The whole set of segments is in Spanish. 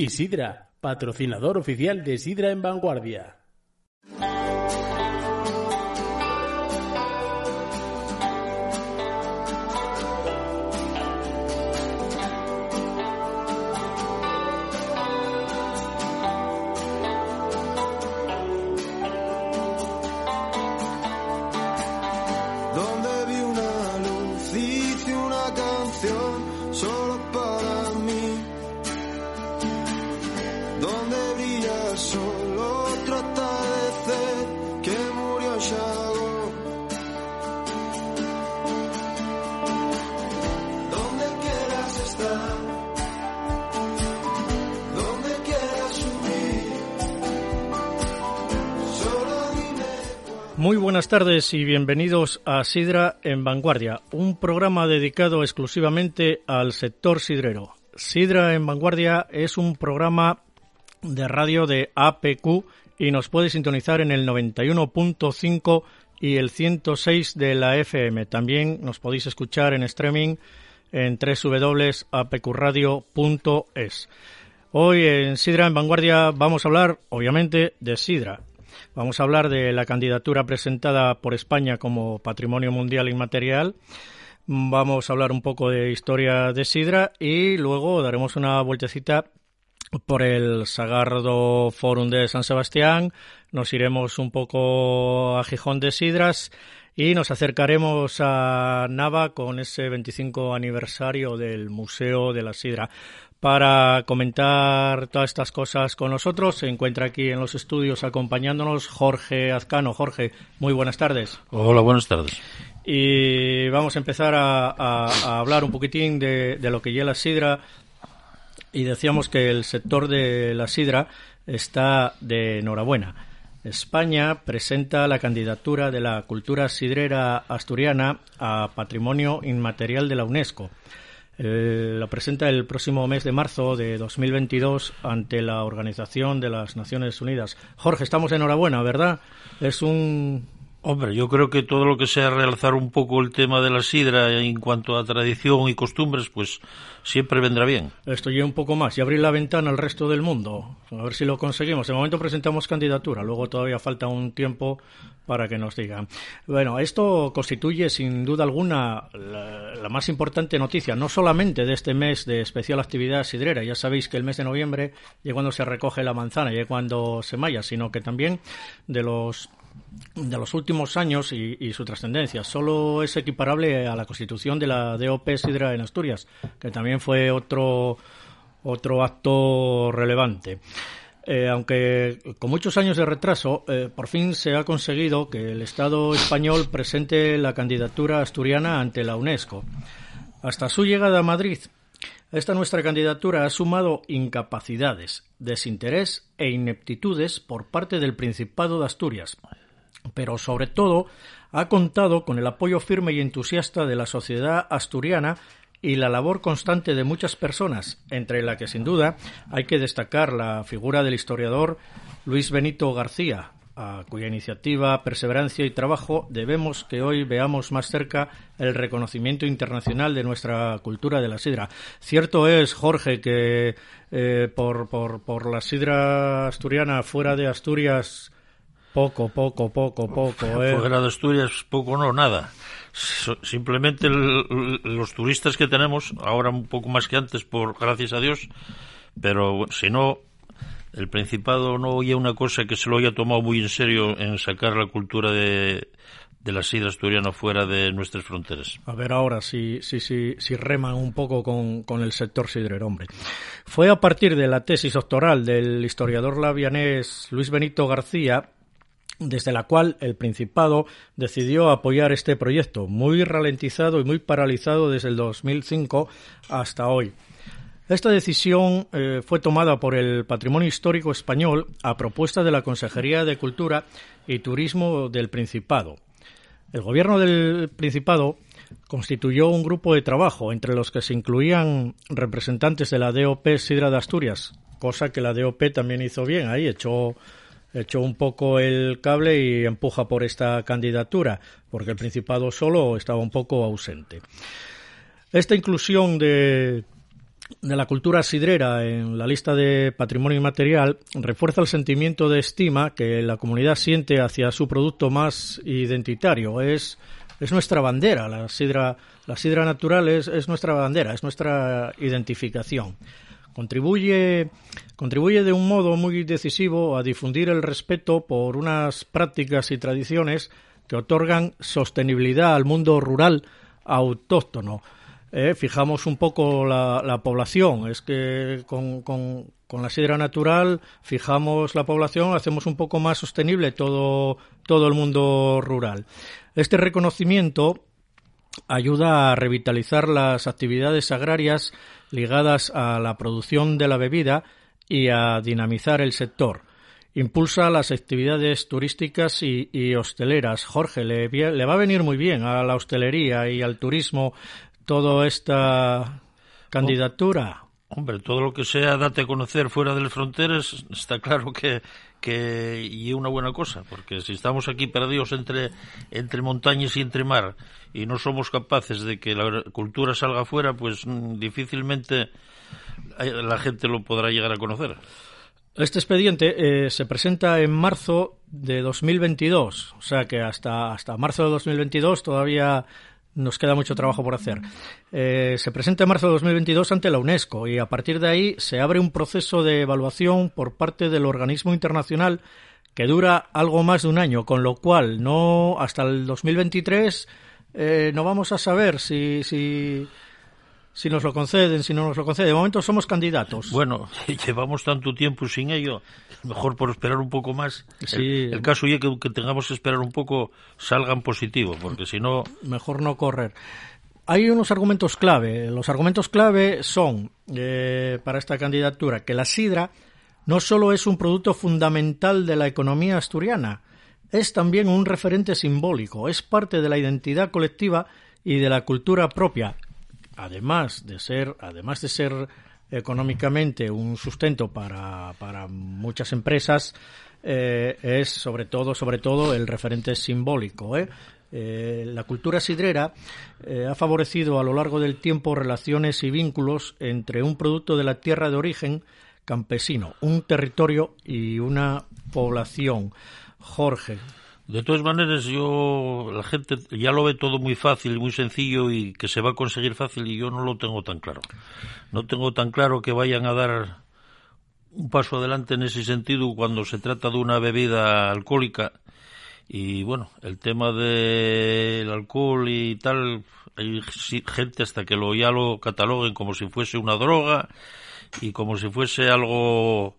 Y Sidra, patrocinador oficial de Sidra en Vanguardia. Buenas tardes y bienvenidos a Sidra en Vanguardia, un programa dedicado exclusivamente al sector sidrero. Sidra en Vanguardia es un programa de radio de APQ y nos puede sintonizar en el 91.5 y el 106 de la FM. También nos podéis escuchar en streaming en www.apqradio.es. Hoy en Sidra en Vanguardia vamos a hablar, obviamente, de Sidra, Vamos a hablar de la candidatura presentada por España como Patrimonio Mundial Inmaterial. Vamos a hablar un poco de historia de Sidra y luego daremos una vueltecita por el Sagardo Forum de San Sebastián. Nos iremos un poco a Gijón de Sidras y nos acercaremos a Nava con ese 25 aniversario del Museo de la Sidra. Para comentar todas estas cosas con nosotros se encuentra aquí en los estudios acompañándonos Jorge Azcano. Jorge, muy buenas tardes. Hola, buenas tardes. Y vamos a empezar a, hablar un poquitín de, de lo que ya la sidra. Y decíamos que el sector de la sidra está de enhorabuena. España presenta la candidatura de la cultura sidrera asturiana a Patrimonio Inmaterial de la UNESCO. Eh, lo presenta el próximo mes de marzo de 2022 ante la Organización de las Naciones Unidas. Jorge, estamos enhorabuena, ¿verdad? Es un Hombre, yo creo que todo lo que sea realzar un poco el tema de la sidra en cuanto a tradición y costumbres, pues siempre vendrá bien. Esto un poco más y abrir la ventana al resto del mundo. A ver si lo conseguimos. De momento presentamos candidatura, luego todavía falta un tiempo para que nos digan. Bueno, esto constituye sin duda alguna la, la más importante noticia, no solamente de este mes de especial actividad sidrera. Ya sabéis que el mes de noviembre es cuando se recoge la manzana y es cuando se malla, sino que también de los de los últimos años y, su trascendencia. Solo es equiparable a la constitución de la DOP Sidra en Asturias, que también fue otro, otro acto relevante. Eh, aunque con muchos años de retraso, eh, por fin se ha conseguido que el Estado español presente la candidatura asturiana ante la UNESCO. Hasta su llegada a Madrid, esta nuestra candidatura ha sumado incapacidades, desinterés e ineptitudes por parte del Principado de Asturias, pero sobre todo ha contado con el apoyo firme y entusiasta de la sociedad asturiana y la labor constante de muchas personas, entre la que sin duda hay que destacar la figura del historiador Luis Benito García, a cuya iniciativa, perseverancia y trabajo debemos que hoy veamos más cerca el reconocimiento internacional de nuestra cultura de la sidra. Cierto es, Jorge, que eh, por, por, por la sidra asturiana fuera de Asturias poco, poco, poco, poco. ¿eh? Fuera de Asturias, poco no, nada. Simplemente los turistas que tenemos, ahora un poco más que antes, por gracias a Dios, pero si no, el Principado no oye una cosa que se lo haya tomado muy en serio en sacar la cultura de, de la sidra asturiana fuera de nuestras fronteras. A ver ahora si, si, si, si reman un poco con, con, el sector sidrero, hombre. Fue a partir de la tesis doctoral del historiador lavianés Luis Benito García desde la cual el Principado decidió apoyar este proyecto, muy ralentizado y muy paralizado desde el 2005 hasta hoy. Esta decisión eh, fue tomada por el Patrimonio Histórico Español a propuesta de la Consejería de Cultura y Turismo del Principado. El Gobierno del Principado constituyó un grupo de trabajo entre los que se incluían representantes de la DOP Sidra de Asturias, cosa que la DOP también hizo bien ahí, echó echó un poco el cable y empuja por esta candidatura, porque el Principado solo estaba un poco ausente. Esta inclusión de, la cultura sidrera en la lista de patrimonio inmaterial refuerza el sentimiento de estima que la comunidad siente hacia su producto más identitario. Es, es nuestra bandera, la sidra, la sidra natural es nuestra bandera, es nuestra identificación. Contribuye, contribuye de un modo muy decisivo a difundir el respeto por unas prácticas y tradiciones que otorgan sostenibilidad al mundo rural autóctono eh, fijamos un poco la, población. Es que con, con, la sidra natural fijamos la población, hacemos un poco más sostenible todo, todo el mundo rural. Este reconocimiento ayuda a revitalizar las actividades agrarias ligadas a la producción de la bebida y a dinamizar el sector. Impulsa las actividades turísticas y, hosteleras. Jorge, le, le, va a venir muy bien a la hostelería y al turismo toda esta candidatura? Hombre, todo lo que sea date a conocer fuera de las fronteras está claro que, que y una buena cosa, porque si estamos aquí perdidos entre, entre montañas y entre mar y no somos capaces de que la cultura salga fuera, pues mm, difícilmente la gente lo podrá llegar a conocer. Este expediente eh, se presenta en marzo de 2022, o sea que hasta, hasta marzo de 2022 todavía nos queda mucho trabajo por hacer. Eh, se presenta en marzo de 2022 ante la UNESCO y a partir de ahí se abre un proceso de evaluación por parte del organismo internacional que dura algo más de un año, con lo cual no hasta el 2023 eh, no vamos a saber si, si si nos lo conceden, si no nos lo conceden. De momento somos candidatos. Bueno, llevamos tanto tiempo sin ello, mejor por esperar un poco más. Sí. El, caso es que, que, tengamos que esperar un poco salgan positivos, porque si no... Mejor no correr. Hay unos argumentos clave. Los argumentos clave son, eh, para esta candidatura, que la sidra no solo es un producto fundamental de la economía asturiana, es también un referente simbólico, es parte de la identidad colectiva y de la cultura propia además de ser, además de ser económicamente un sustento para, para muchas empresas, eh, es sobre todo, sobre todo el referente simbólico. ¿eh? Eh, la cultura sidrera ha favorecido a lo largo del tiempo relaciones y vínculos entre un producto de la tierra de origen campesino, un territorio y una población. Jorge, de todas maneras, yo, la gente ya lo ve todo muy fácil, muy sencillo y que se va a conseguir fácil y yo no lo tengo tan claro. No tengo tan claro que vayan a dar un paso adelante en ese sentido cuando se trata de una bebida alcohólica. Y bueno, el tema del alcohol y tal, hay gente hasta que lo ya lo cataloguen como si fuese una droga y como si fuese algo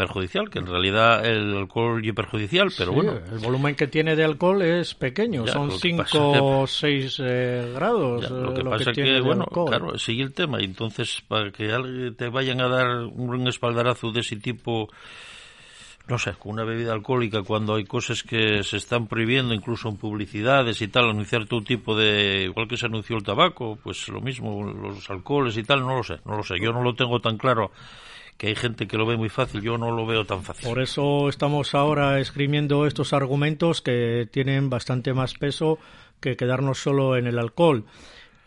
perjudicial, que en realidad el alcohol es perjudicial, pero bueno. El volumen que tiene de alcohol es pequeño, son 5 o 6 eh, grados. lo que pasa que, que bueno, claro, sigue el tema, entonces para que te vayan a dar un espaldarazo de ese tipo no sé, con una bebida alcohólica cuando hay cosas que se están prohibiendo, incluso en publicidades y tal, anunciar todo tipo de, igual que se anunció el tabaco, pues lo mismo, los alcoholes y tal, no lo sé, no lo sé, yo no lo tengo tan claro que hay gente que lo ve muy fácil, yo no lo veo tan fácil. Por eso estamos ahora esgrimiendo estos argumentos que tienen bastante más peso que quedarnos solo en el alcohol.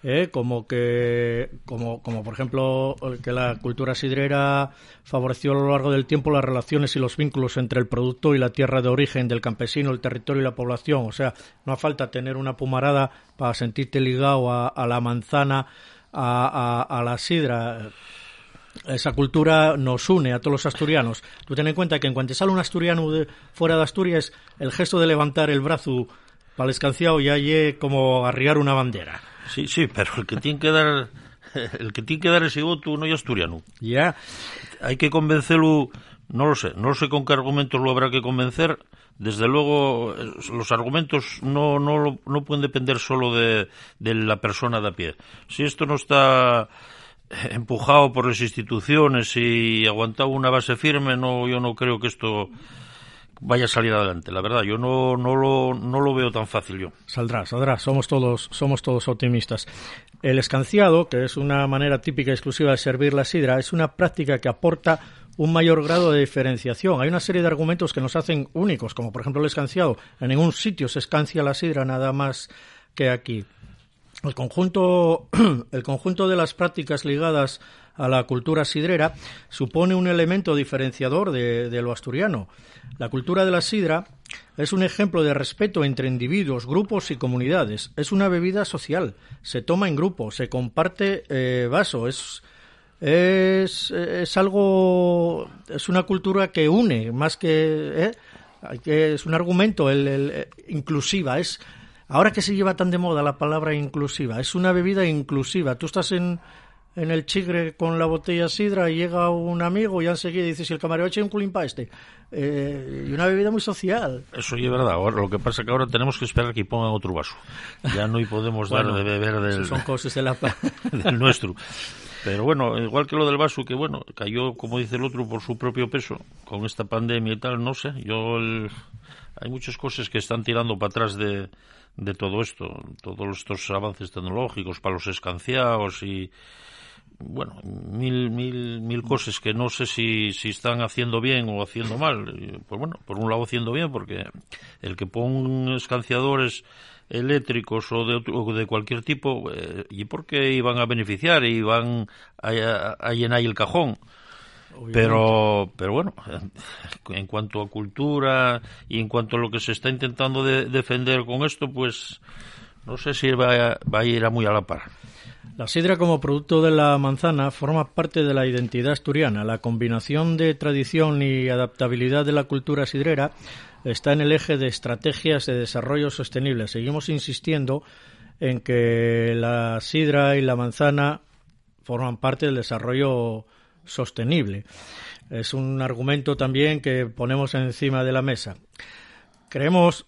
¿eh? como que como, como por ejemplo que la cultura sidrera favoreció a lo largo del tiempo las relaciones y los vínculos entre el producto y la tierra de origen del campesino, el territorio y la población. O sea, no hace falta tener una pumarada para sentirte ligado a, la manzana, a la sidra esa cultura nos une a todos los asturianos. Tú ten en cuenta que en cuanto sale un asturiano de, fuera de Asturias, el gesto de levantar el brazo para el escanciado ya es como arriar una bandera. Sí, sí, pero el que tiene que dar el que tiene que dar ese voto no es asturiano. Ya. Hay que convencerlo, no lo sé, no sé con qué argumentos lo habrá que convencer. Desde luego, los argumentos no, no, no pueden depender solo de, de la persona de a pie. Si esto no está empujado por las instituciones y aguantado una base firme, no, yo no creo que esto vaya a salir adelante. La verdad, yo no, no, lo, no lo veo tan fácil yo. Saldrá, saldrá. Somos todos, somos todos optimistas. El escanciado, que es una manera típica y exclusiva de servir la sidra, es una práctica que aporta un mayor grado de diferenciación. Hay una serie de argumentos que nos hacen únicos, como por ejemplo el escanciado. En ningún sitio se escancia la sidra nada más que aquí. El conjunto, el conjunto de las prácticas ligadas a la cultura sidrera supone un elemento diferenciador de, lo asturiano. La cultura de la sidra es un ejemplo de respeto entre individuos, grupos y comunidades. Es una bebida social. Se toma en grupo, se comparte eh, vaso. Es, es, es, algo, es una cultura que une más que, ¿eh? es un argumento el, el, inclusiva. Es Ahora que se lleva tan de moda la palabra inclusiva, es una bebida inclusiva. Tú estás en, en el chigre con la botella sidra y llega un amigo y enseguida dice si el camarero echa un culín para este. Eh, y una bebida muy social. Eso es verdad. Ahora, lo que pasa es que ahora tenemos que esperar que pongan otro vaso. Ya no podemos dar bueno, de beber del, son cosas de la... del nuestro. Pero bueno, igual que lo del vaso, que bueno, cayó, como dice el otro, por su propio peso, con esta pandemia y tal, no sé. Yo, el... hay muchas cosas que están tirando para atrás de, de todo esto, todos estos avances tecnológicos para los escanciados y bueno, mil, mil, mil cosas que no sé si, si están haciendo bien o haciendo mal. Pues bueno, por un lado haciendo bien, porque el que pone escanciadores eléctricos o de, o de cualquier tipo, eh, ¿y por qué iban a beneficiar y a, a, a llenar el cajón? Pero, pero bueno, en cuanto a cultura y en cuanto a lo que se está intentando de, defender con esto, pues no sé si va a, va a ir a muy a la par. La sidra como producto de la manzana forma parte de la identidad asturiana. La combinación de tradición y adaptabilidad de la cultura sidrera está en el eje de estrategias de desarrollo sostenible. Seguimos insistiendo en que la sidra y la manzana forman parte del desarrollo sostenible. Es un argumento también que ponemos encima de la mesa. Creemos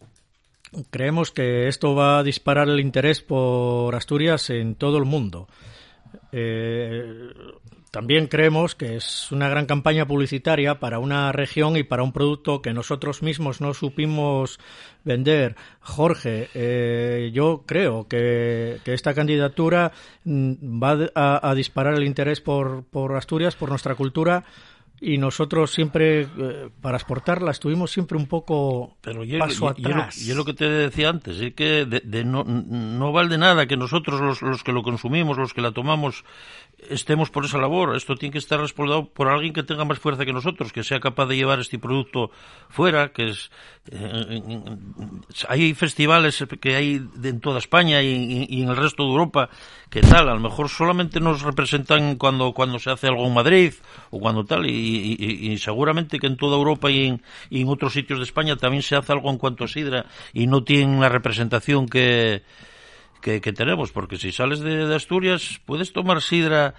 creemos que esto va a disparar el interés por Asturias en todo el mundo. Eh, también creemos que es una gran campaña publicitaria para una región y para un producto que nosotros mismos no supimos vender. Jorge, eh, yo creo que, esta candidatura mm, va a, a disparar el interés por, por Asturias, por nuestra cultura y nosotros siempre eh, para exportarla estuvimos siempre un poco pero yo, paso yo, atrás. Yo, yo, lo que te decía antes es que de, de no, no vale nada que nosotros los, los que lo consumimos, los que la tomamos estemos por esa labor. Esto tiene que estar respaldado por alguien que tenga más fuerza que nosotros, que sea capaz de llevar este producto fuera, que es eh, hay festivales que hay en toda España y, en el resto de Europa que tal, a lo mejor solamente nos representan cuando cuando se hace algo en Madrid o cuando tal y, y, y seguramente que en toda Europa y en, y en otros sitios de España también se hace algo en cuanto a sidra y no tienen la representación que que, que, tenemos, porque si sales de, de, Asturias puedes tomar sidra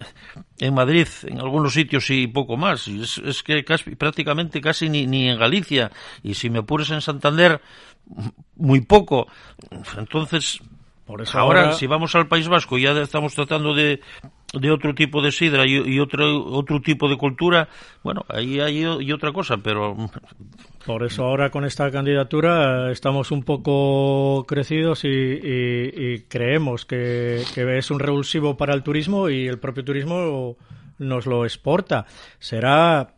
en Madrid, en algunos sitios y poco más. Y es, es, que casi, prácticamente casi ni, ni, en Galicia. Y si me apures en Santander, muy poco. Entonces, Por eso ahora, ahora, si vamos al País Vasco, ya estamos tratando de, de otro tipo de sidra y, y, otro otro tipo de cultura, bueno, ahí hay y otra cosa, pero por eso ahora con esta candidatura estamos un poco crecidos y, y, y creemos que, que, es un revulsivo para el turismo y el propio turismo nos lo exporta. Será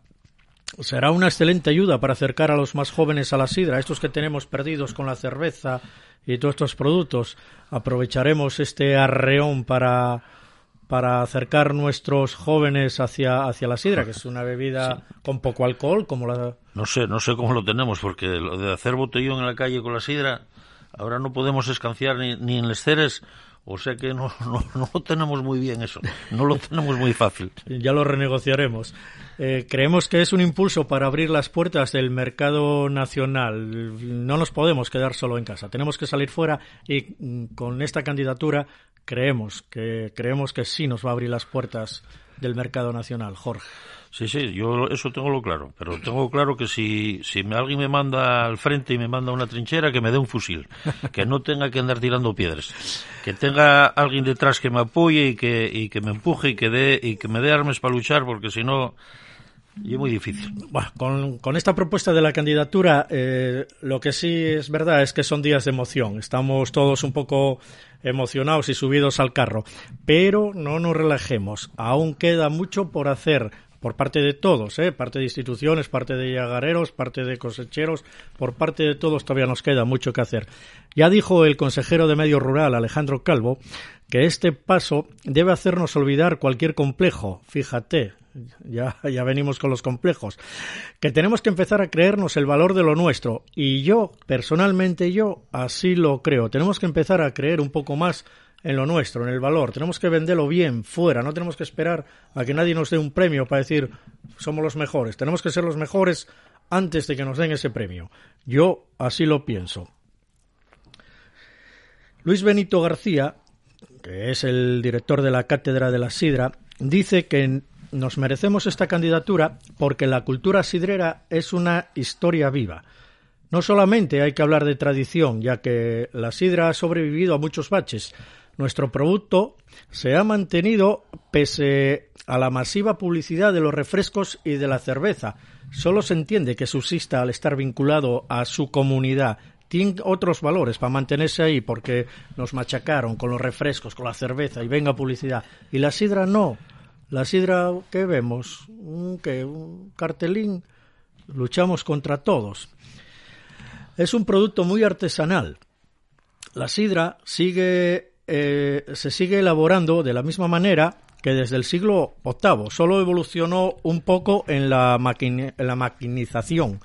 será una excelente ayuda para acercar a los más jóvenes a la sidra, estos que tenemos perdidos con la cerveza y todos estos productos. Aprovecharemos este arreón para para acercar nuestros jóvenes hacia, hacia la sidra, que es una bebida sí. con poco alcohol, como la... No sé, no sé cómo lo tenemos, porque lo de hacer botellón en la calle con la sidra, ahora no podemos escanciar ni, ni en les ceres, o sea que no, no, no, lo tenemos muy bien eso, no lo tenemos muy fácil. Ya lo renegociaremos. Eh, creemos que es un impulso para abrir las puertas del mercado nacional. No nos podemos quedar solo en casa, tenemos que salir fuera y mm, con esta candidatura creemos que creemos que sí nos va a abrir las puertas del mercado nacional, Jorge. Sí, sí, yo eso tengo lo claro, pero tengo claro que si, si alguien me manda al frente y me manda una trinchera, que me dé un fusil, que no tenga que andar tirando piedras, que tenga alguien detrás que me apoye y que, y que me empuje y que, dé, y que me dé armas para luchar, porque si no, y es muy difícil. Bueno, con, con, esta propuesta de la candidatura, eh, lo que sí es verdad es que son días de emoción. Estamos todos un poco emocionados y subidos al carro. Pero no nos relajemos. Aún queda mucho por hacer por parte de todos, ¿eh? parte de instituciones, parte de yagareros, parte de cosecheros, por parte de todos todavía nos queda mucho que hacer. Ya dijo el consejero de Medio Rural, Alejandro Calvo, que este paso debe hacernos olvidar cualquier complejo. Fíjate, ya, ya venimos con los complejos. Que tenemos que empezar a creernos el valor de lo nuestro. Y yo, personalmente, yo así lo creo. Tenemos que empezar a creer un poco más en lo nuestro, en el valor. Tenemos que venderlo bien, fuera. No tenemos que esperar a que nadie nos dé un premio para decir somos los mejores. Tenemos que ser los mejores antes de que nos den ese premio. Yo así lo pienso. Luis Benito García, que es el director de la Cátedra de la Sidra, dice que nos merecemos esta candidatura porque la cultura sidrera es una historia viva. No solamente hay que hablar de tradición, ya que la sidra ha sobrevivido a muchos baches, nuestro producto se ha mantenido pese a la masiva publicidad de los refrescos y de la cerveza. Solo se entiende que subsista al estar vinculado a su comunidad. Tiene otros valores para mantenerse ahí porque nos machacaron con los refrescos, con la cerveza y venga publicidad. Y la sidra no. La sidra, ¿qué vemos? Un, un cartelín. Luchamos contra todos. Es un producto muy artesanal. La sidra sigue eh, se sigue elaborando de la misma manera que desde el siglo VIII. Solo evolucionó un poco en la, en la maquinización.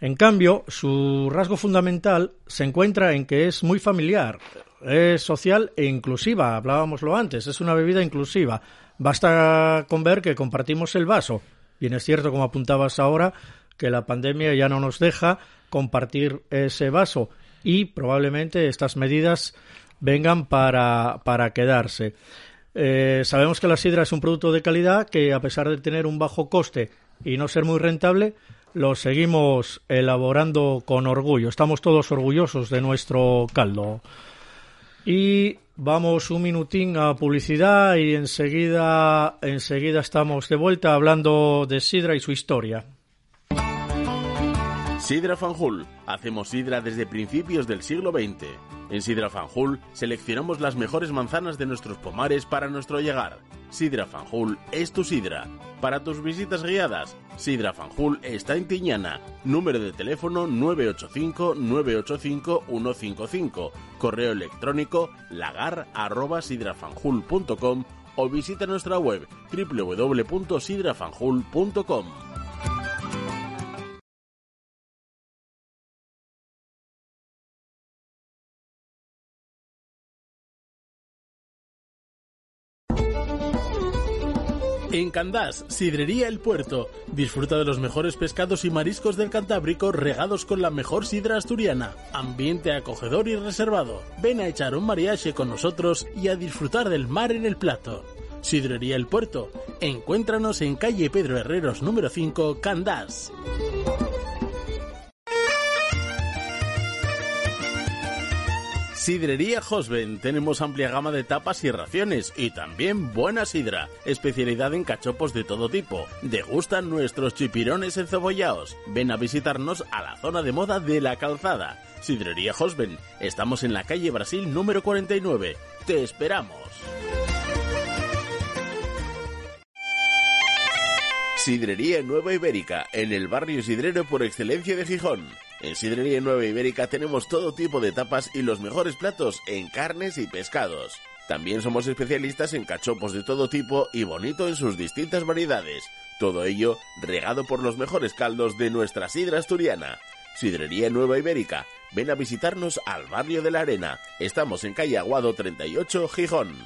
En cambio, su rasgo fundamental se encuentra en que es muy familiar, es social e inclusiva. Hablábamoslo antes, es una bebida inclusiva. Basta con ver que compartimos el vaso. Bien es cierto, como apuntabas ahora, que la pandemia ya no nos deja compartir ese vaso y probablemente estas medidas vengan para, para quedarse. Eh, sabemos que la sidra es un producto de calidad que, a pesar de tener un bajo coste y no ser muy rentable, lo seguimos elaborando con orgullo. Estamos todos orgullosos de nuestro caldo. Y vamos un minutín a publicidad y enseguida, enseguida estamos de vuelta hablando de sidra y su historia. Sidra Fanjul. Hacemos sidra desde principios del siglo XX. En Sidra Fanjul seleccionamos las mejores manzanas de nuestros pomares para nuestro llegar. Sidra Fanjul es tu sidra. Para tus visitas guiadas, Sidra Fanjul está en Tiñana. Número de teléfono 985-985-155. Correo electrónico lagar.sidrafanjul.com o visita nuestra web www.sidrafanjul.com. Candás, Sidrería El Puerto. Disfruta de los mejores pescados y mariscos del Cantábrico regados con la mejor sidra asturiana. Ambiente acogedor y reservado. Ven a echar un mariaje con nosotros y a disfrutar del mar en el plato. Sidrería El Puerto. Encuéntranos en calle Pedro Herreros número 5, Candás. Sidrería Hosben. Tenemos amplia gama de tapas y raciones y también buena sidra. Especialidad en cachopos de todo tipo. Degustan nuestros chipirones encebollados. Ven a visitarnos a la zona de moda de la calzada. Sidrería Hosben. Estamos en la calle Brasil número 49. Te esperamos. Sidrería Nueva Ibérica, en el barrio sidrero por excelencia de Gijón. En Sidrería Nueva Ibérica tenemos todo tipo de tapas y los mejores platos en carnes y pescados. También somos especialistas en cachopos de todo tipo y bonito en sus distintas variedades. Todo ello regado por los mejores caldos de nuestra sidra asturiana. Sidrería Nueva Ibérica. Ven a visitarnos al barrio de la Arena. Estamos en calle Aguado 38, Gijón.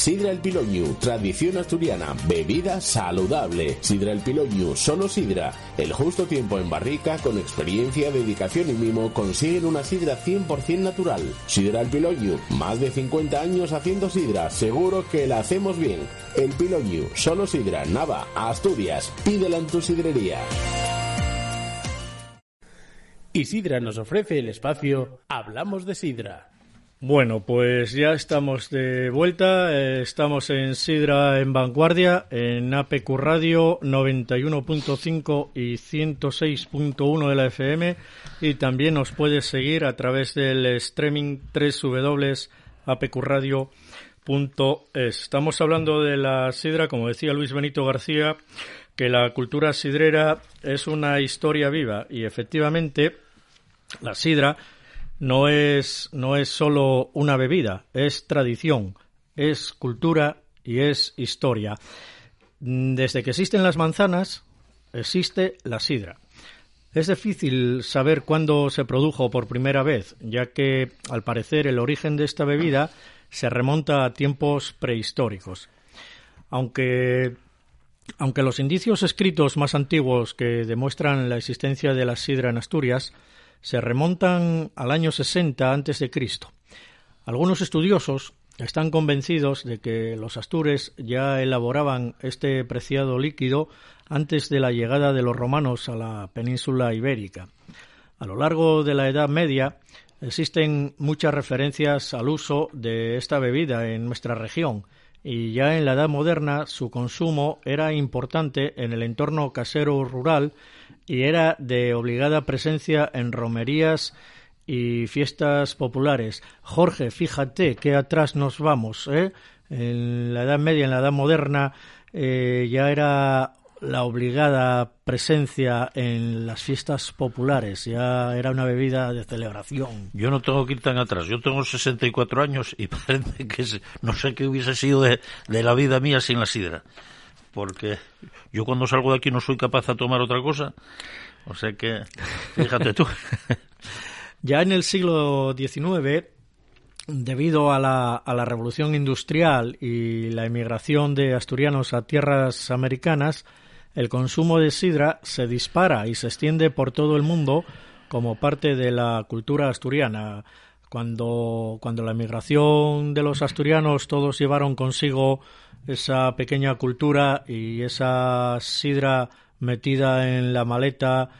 Sidra El Piloñu, tradición asturiana, bebida saludable. Sidra El Piloñu, solo sidra. El justo tiempo en barrica, con experiencia, dedicación y mimo, consiguen una sidra 100% natural. Sidra El Piloñu, más de 50 años haciendo sidra, seguro que la hacemos bien. El Piloñu, solo sidra, Nava, Asturias, pídela en tu sidrería. Y Sidra nos ofrece el espacio Hablamos de Sidra. Bueno, pues ya estamos de vuelta. Eh, estamos en Sidra en Vanguardia, en APQ Radio 91.5 y 106.1 de la FM. Y también nos puedes seguir a través del streaming www.apqradio.com Estamos hablando de la sidra, como decía Luis Benito García, que la cultura sidrera es una historia viva y efectivamente la sidra no es, no es solo una bebida, es tradición, es cultura y es historia. Desde que existen las manzanas, existe la sidra. Es difícil saber cuándo se produjo por primera vez, ya que, al parecer, el origen de esta bebida se remonta a tiempos prehistóricos. Aunque aunque los indicios escritos más antiguos que demuestran la existencia de la sidra en Asturias se remontan al año 60 a.C., algunos estudiosos están convencidos de que los astures ya elaboraban este preciado líquido antes de la llegada de los romanos a la península ibérica. A lo largo de la Edad Media existen muchas referencias al uso de esta bebida en nuestra región, y ya en la Edad Moderna su consumo era importante en el entorno casero rural y era de obligada presencia en romerías y fiestas populares. Jorge, fíjate qué atrás nos vamos. ¿eh? En la Edad Media, en la Edad Moderna, eh, ya era la obligada presencia en las fiestas populares. Ya era una bebida de celebración. Yo no tengo que ir tan atrás. Yo tengo 64 años y parece que no sé qué hubiese sido de, la vida mía sin la sidra. Porque yo cuando salgo de aquí no soy capaz de tomar otra cosa. O sea que, fíjate tú. ya en el siglo XIX debido a la, a la, revolución industrial y la emigración de asturianos a tierras americanas, el consumo de sidra se dispara y se extiende por todo el mundo como parte de la cultura asturiana. Cuando, cuando la emigración de los asturianos todos llevaron consigo esa pequeña cultura y esa sidra metida en la maleta,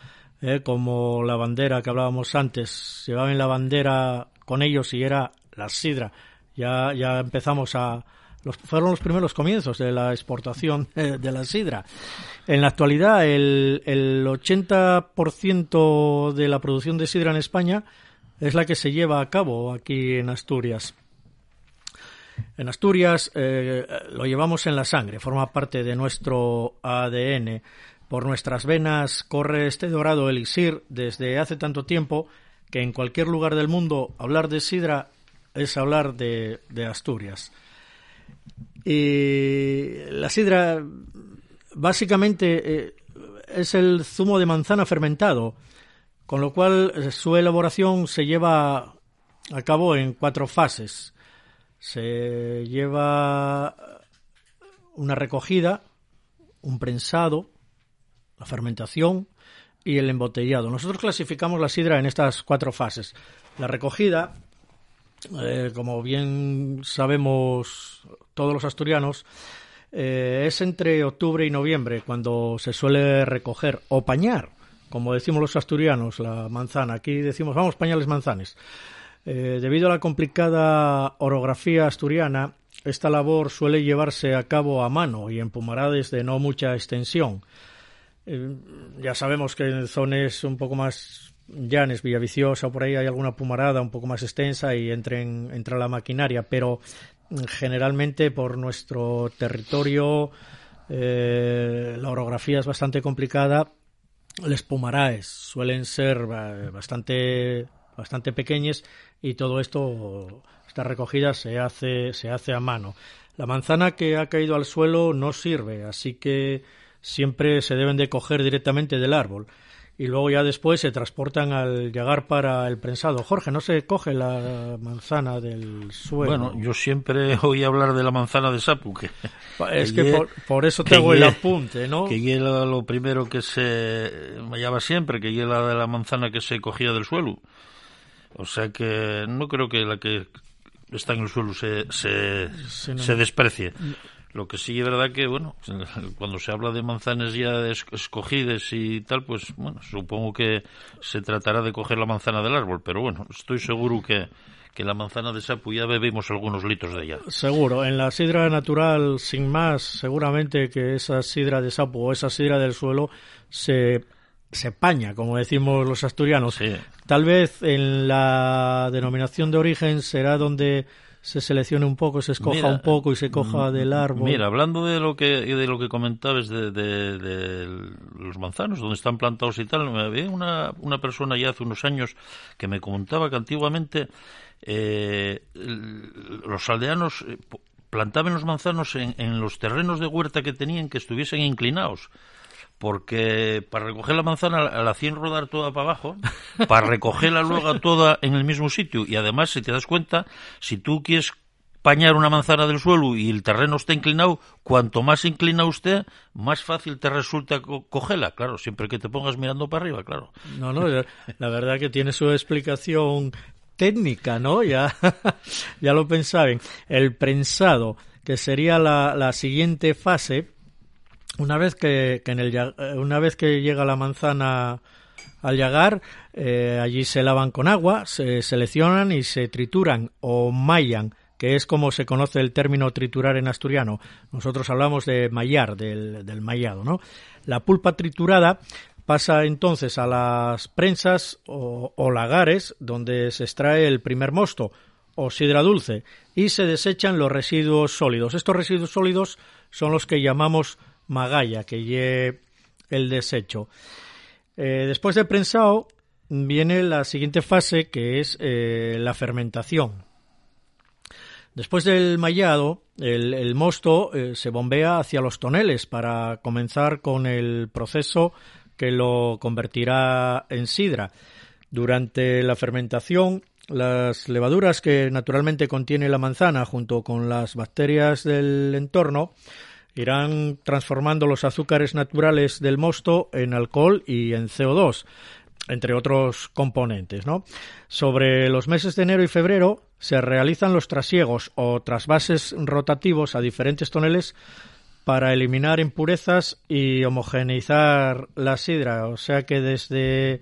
eh, como la bandera que hablábamos antes, llevaban la bandera con ellos y era la sidra. Ya, ya empezamos a, fueron los primeros comienzos de la exportación eh, de la sidra. En la actualidad, el, el 80% de la producción de sidra en España es la que se lleva a cabo aquí en Asturias. En Asturias eh, lo llevamos en la sangre, forma parte de nuestro ADN. Por nuestras venas corre este dorado elixir desde hace tanto tiempo que en cualquier lugar del mundo hablar de sidra es hablar de Asturias. Y la sidra básicamente eh, es el zumo de manzana fermentado, con lo cual eh, su elaboración se lleva a cabo en cuatro fases. Se lleva una recogida, un prensado, la fermentación y el embotellado. Nosotros clasificamos la sidra en estas cuatro fases. La recogida eh, como bien sabemos todos los asturianos, eh, es entre octubre y noviembre cuando se suele recoger o pañar, como decimos los asturianos, la manzana. Aquí decimos, vamos, pañales manzanes. Eh, debido a la complicada orografía asturiana, esta labor suele llevarse a cabo a mano y en pumarades de no mucha extensión. ya sabemos que en zonas un poco más Llanes, Villaviciosa, por ahí hay alguna pumarada un poco más extensa y entren, entra la maquinaria, pero mm, generalmente por nuestro territorio eh, la orografía es bastante complicada. Los pumaraes suelen ser bastante, bastante pequeños y todo esto, esta recogida se hace, se hace a mano. La manzana que ha caído al suelo no sirve, así que siempre se deben de coger directamente del árbol y luego ya después se transportan al llegar para el prensado. Jorge, ¿no se coge la manzana del suelo? Bueno, yo siempre oí hablar de la manzana de sapu, que... Es que, por, eso te hago el apunte, ¿no? Que hiela lo primero que se hallaba siempre, que hiela de la manzana que se cogía del suelo. O sea que no creo que la que está en el suelo se, se, se desprecie. Lo que sí es verdad que, bueno, cuando se habla de manzanas ya escogidas y tal, pues, bueno, supongo que se tratará de coger la manzana del árbol, pero bueno, estoy seguro que, que la manzana de sapo ya bebimos algunos litros de ella. Seguro, en la sidra natural, sin más, seguramente que esa sidra de sapo o esa sidra del suelo se, se paña, como decimos los asturianos. Tal vez en la denominación de origen será donde se seleccione un poco, se escoja un poco y se coja del árbol. Mira, hablando de lo que de lo que comentabas de, de, los manzanos, donde están plantados y tal, me había una, una persona ya hace unos años que me comentaba que antiguamente eh, los aldeanos eh, plantaban los manzanos en, en los terrenos de huerta que tenían que estuviesen inclinados porque para recoger la manzana la hacían rodar toda para abajo, para recogerla luego toda en el mismo sitio. Y además, si te das cuenta, si tú quieres pañar una manzana del suelo y el terreno está inclinado, cuanto más inclina usted, más fácil te resulta cogerla, claro, siempre que te pongas mirando para arriba, claro. No, no, la verdad que tiene su explicación técnica, ¿no? Ya, ya lo pensaban. El prensado, que sería la, la siguiente fase, una vez que, en el, eh, una vez que llega la manzana al llagar, eh, allí se lavan con agua, se seleccionan y se trituran o mallan, que es como se conoce el término triturar en asturiano. Nosotros hablamos de mallar, del, del mallado, ¿no? La pulpa triturada pasa entonces a las prensas o, o, lagares, donde se extrae el primer mosto o sidra dulce, y se desechan los residuos sólidos. Estos residuos sólidos son los que llamamos magalla, que lleve el desecho. Eh, después del prensado viene la siguiente fase que es eh, la fermentación. Después del mallado, el, mosto eh, se bombea hacia los toneles para comenzar con el proceso que lo convertirá en sidra. Durante la fermentación, las levaduras que naturalmente contiene la manzana junto con las bacterias del entorno irán transformando los azúcares naturales del mosto en alcohol y en CO2, entre otros componentes. Sobre los meses de enero y febrero se realizan los trasiegos o trasvases rotativos a diferentes toneles para eliminar impurezas y homogeneizar la sidra. O sea que desde,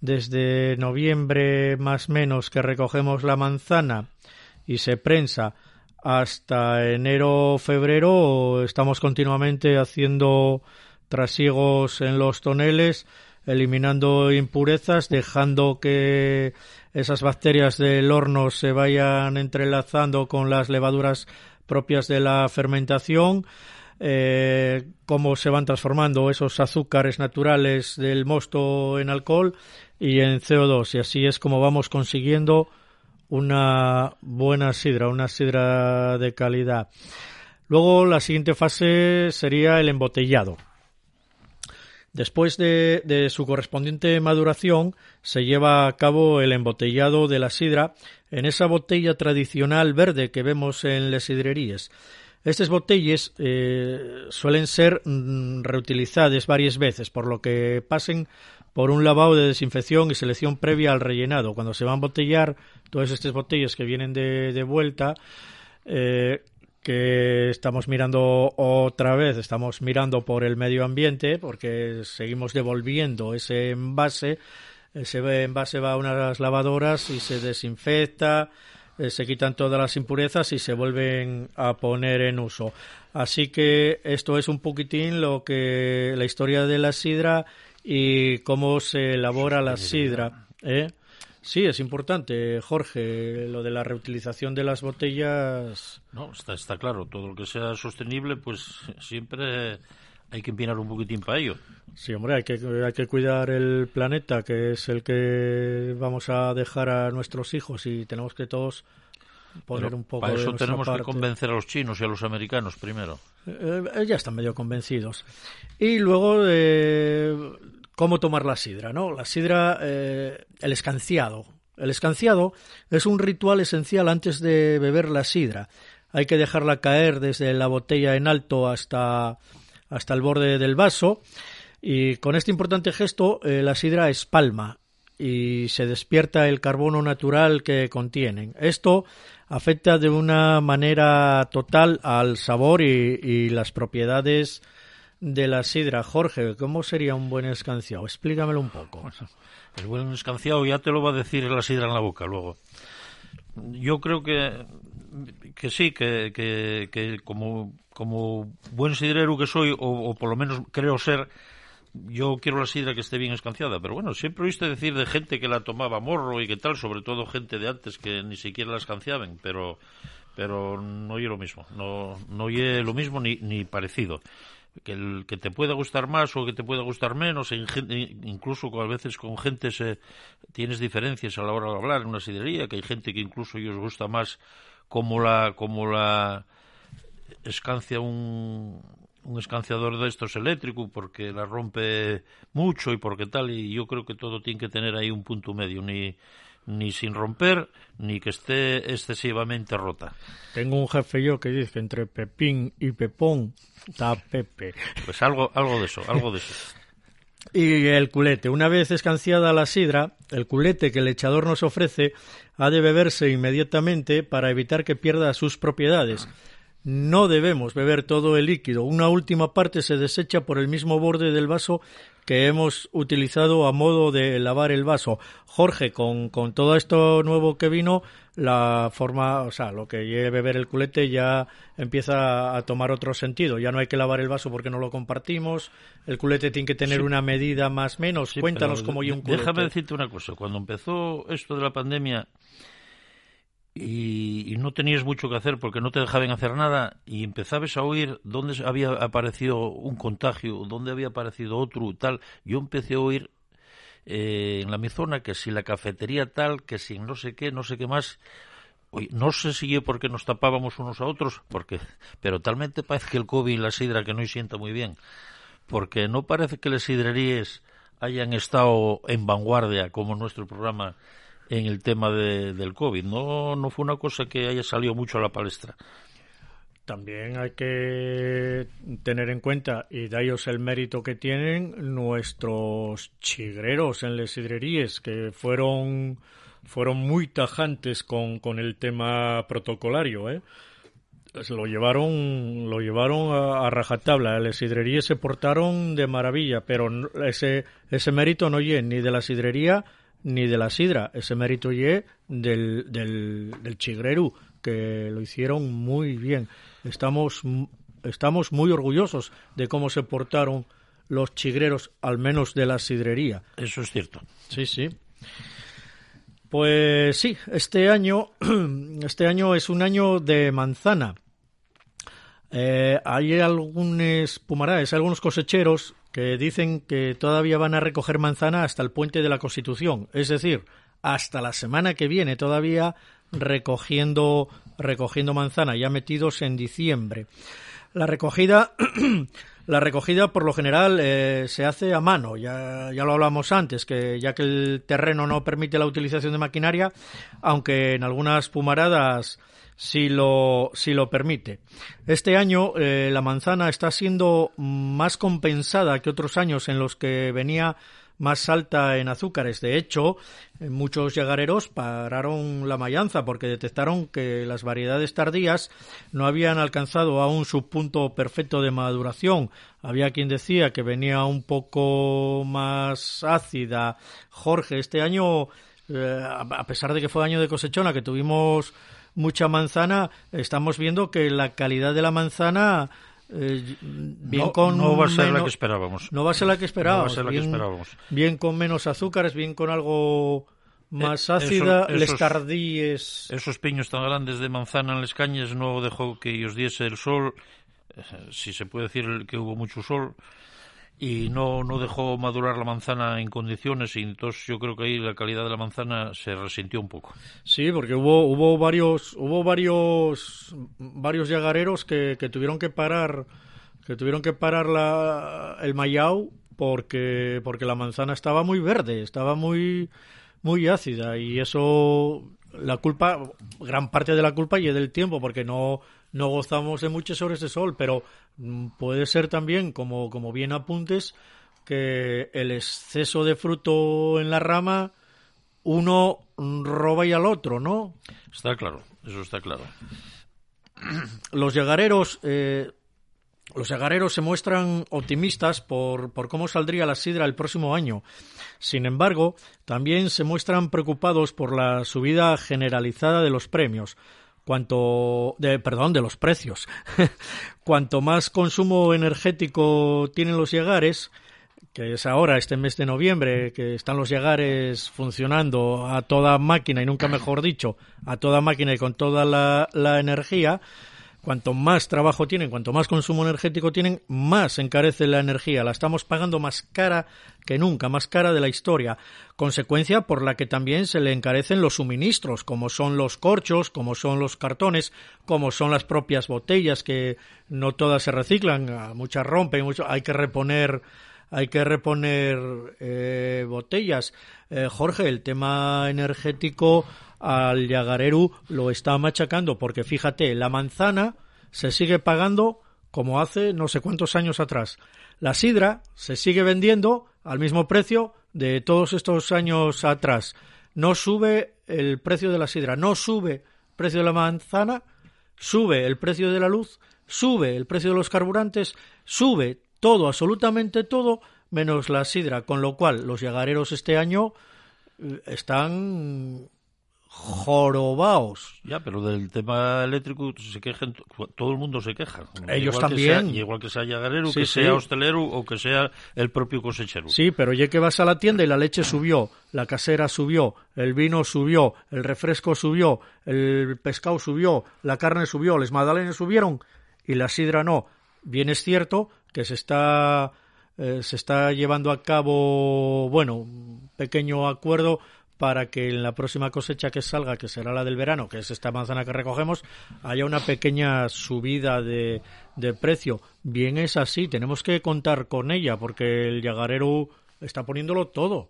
desde noviembre más menos que recogemos la manzana y se prensa hasta enero febrero estamos continuamente haciendo trasiegos en los toneles eliminando impurezas dejando que esas bacterias del horno se vayan entrelazando con las levaduras propias de la fermentación eh, cómo se van transformando esos azúcares naturales del mosto en alcohol y en CO2 y así es como vamos consiguiendo una buena sidra, una sidra de calidad. Luego la siguiente fase sería el embotellado. Después de, su correspondiente maduración, se lleva a cabo el embotellado de la sidra en esa botella tradicional verde que vemos en las sidrerías. Estas botellas eh, suelen ser mm, reutilizadas varias veces, por lo que pasen por un lavado de desinfección y selección previa al rellenado. Cuando se van a embotellar todas estas botellas que vienen de, de vuelta, eh, que estamos mirando otra vez, estamos mirando por el medio ambiente, porque seguimos devolviendo ese envase. Ese envase va a unas lavadoras y se desinfecta, eh, se quitan todas las impurezas y se vuelven a poner en uso. Así que esto es un poquitín lo que la historia de la sidra y cómo se elabora la sidra. ¿eh? Sí, es importante, Jorge, lo de la reutilización de las botellas. No, está, está claro, todo lo que sea sostenible, pues siempre hay que empinar un poquitín para ello. Sí, hombre, hay que, hay que cuidar el planeta, que es el que vamos a dejar a nuestros hijos y tenemos que todos poner un poco para eso tenemos que convencer a los chinos y a los americanos primero. Eh, eh, ya están medio convencidos. Y luego, eh, cómo tomar la sidra, ¿no? La sidra, eh, el escanciado. El escanciado es un ritual esencial antes de beber la sidra. Hay que dejarla caer desde la botella en alto hasta, hasta el borde del vaso. Y con este importante gesto, eh, la sidra espalma y se despierta el carbono natural que contienen. Esto afecta de una manera total al sabor y, y las propiedades de la sidra. Jorge, ¿cómo sería un buen escanciado? Explícamelo un poco. El buen escanciado ya te lo va a decir la sidra en la boca luego. Yo creo que, que sí, que, que, como, como buen sidrero que soy, o, por lo menos creo ser, yo quiero la sidra que esté bien escanciada, pero bueno, siempre oíste decir de gente que la tomaba morro y que tal, sobre todo gente de antes que ni siquiera la escanciaban, pero pero no oye lo mismo, no no oye lo mismo ni, ni parecido. Que, el, que te pueda gustar más o que te pueda gustar menos, incluso a veces con gente se, tienes diferencias a la hora de hablar en una sidrería, que hay gente que incluso ellos gusta más como la, como la escancia un, un escanciador de estos eléctrico porque la rompe mucho y porque tal y yo creo que todo tiene que tener ahí un punto medio ni ni sin romper ni que esté excesivamente rota. Tengo un jefe yo que dice entre Pepín y Pepón está Pepe. Pues algo algo de eso, algo de eso. Y el culete. Una vez escanciada la sidra, el culete que el echador nos ofrece ha de beberse inmediatamente para evitar que pierda sus propiedades. No debemos beber todo el líquido. Una última parte se desecha por el mismo borde del vaso que hemos utilizado a modo de lavar el vaso. Jorge, con, con todo esto nuevo que vino, la forma, o sea, lo que lleve beber el culete ya empieza a tomar otro sentido. Ya no hay que lavar el vaso porque no lo compartimos. El culete tiene que tener una medida más menos. Cuéntanos cómo y un culete. Déjame decirte una cosa. Cuando empezó esto de la pandemia, y, no tenías mucho que hacer porque no te dejaban hacer nada y empezabas a oír dónde había aparecido un contagio, dónde había aparecido otro y tal, yo empecé a oír eh, en la mi zona que si la cafetería tal, que si no sé qué, no sé qué más. No sé si yo porque nos tapábamos unos a otros, porque, pero talmente parece que el COVID y la sidra que no sienta muy bien, porque no parece que las sidrerías hayan estado en vanguardia como nuestro programa en el tema de, del COVID. No, no fue una cosa que haya salido mucho a la palestra. También hay que tener en cuenta, y de el mérito que tienen, nuestros chigreros en las que fueron, fueron muy tajantes con, con el tema protocolario, ¿eh? lo llevaron lo llevaron a, rajatabla las se portaron de maravilla pero ese ese mérito no llega ni de la sidrería ni de la sidra, ese mérito y del, del, del chigreru, que lo hicieron muy bien. Estamos, estamos muy orgullosos de cómo se portaron los chigreros, al menos de la sidrería. Eso es cierto. Sí, sí. Pues sí, este año, este año es un año de manzana. Eh, hay algunos pumaraes, algunos cosecheros que dicen que todavía van a recoger manzana hasta el puente de la Constitución, es decir, hasta la semana que viene todavía recogiendo recogiendo manzana ya metidos en diciembre. La recogida la recogida por lo general eh, se hace a mano, ya, ya lo hablamos antes, que ya que el terreno no permite la utilización de maquinaria, aunque en algunas pumaradas si lo, si lo permite. Este año eh, la manzana está siendo más compensada que otros años en los que venía más alta en azúcares. De hecho, muchos llegareros pararon la mayanza porque detectaron que las variedades tardías no habían alcanzado aún su punto perfecto de maduración. Había quien decía que venía un poco más ácida. Jorge, este año, eh, a pesar de que fue año de cosechona, que tuvimos mucha manzana, estamos viendo que la calidad de la manzana eh, bien no, con no va a ser la que esperábamos. No va a ser la que esperábamos. No va a ser la bien, que esperábamos. Bien con menos azúcares, bien con algo más ácida, eh, les tardíes. Esos piños tan grandes de manzana en las cañas no dejó que ellos diese el sol, eh, si se puede decir que hubo mucho sol, y no, no dejó madurar la manzana en condiciones y entonces yo creo que ahí la calidad de la manzana se resintió un poco. Sí, porque hubo, hubo varios, hubo varios, varios yagareros que, que tuvieron que parar, que tuvieron que parar la, el mayao porque, porque la manzana estaba muy verde, estaba muy, muy ácida y eso la culpa, gran parte de la culpa y del tiempo, porque no, no gozamos de muchas horas de sol, pero mm, puede ser también, como, como bien apuntes, que el exceso de fruto en la rama uno roba y al otro, ¿no? Está claro, eso está claro. Los llegareros, eh, los llegareros se muestran optimistas por, por cómo saldría la sidra el próximo año. Sin embargo, también se muestran preocupados por la subida generalizada de los premios cuanto de perdón de los precios. Cuanto más consumo energético tienen los llegares que es ahora, este mes de noviembre, que están los llegares funcionando a toda máquina, y nunca mejor dicho, a toda máquina y con toda la, la energía, cuanto más trabajo tienen, cuanto más consumo energético tienen, más encarece la energía. La estamos pagando más cara que nunca, más cara de la historia. Consecuencia por la que también se le encarecen los suministros, como son los corchos, como son los cartones, como son las propias botellas, que no todas se reciclan, muchas rompen, hay que reponer hay que reponer eh, botellas. Eh, Jorge, el tema energético al Yagareru lo está machacando, porque fíjate, la manzana se sigue pagando como hace no sé cuántos años atrás. La sidra se sigue vendiendo al mismo precio de todos estos años atrás. No sube el precio de la sidra, no sube el precio de la manzana, sube el precio de la luz, sube el precio de los carburantes, sube todo, absolutamente todo, menos la sidra, con lo cual los yagareros este año eh, están jorobaos. Ya, pero del tema eléctrico se quejan, todo el mundo se queja. Ellos también. igual que sea llagarero, que sea hostelero o que sea el propio cosechero. Sí, pero ya que vas a la tienda y la leche subió, la casera subió, el vino subió, el refresco subió, el pescado subió, la carne subió, las magdalenas subieron y la sidra no. Bien es cierto que se está eh, se está llevando a cabo, bueno, un pequeño acuerdo para que en la próxima cosecha que salga, que será la del verano, que es esta manzana que recogemos, haya una pequeña subida de, de precio. Bien es así, tenemos que contar con ella, porque el yagarero está poniéndolo todo.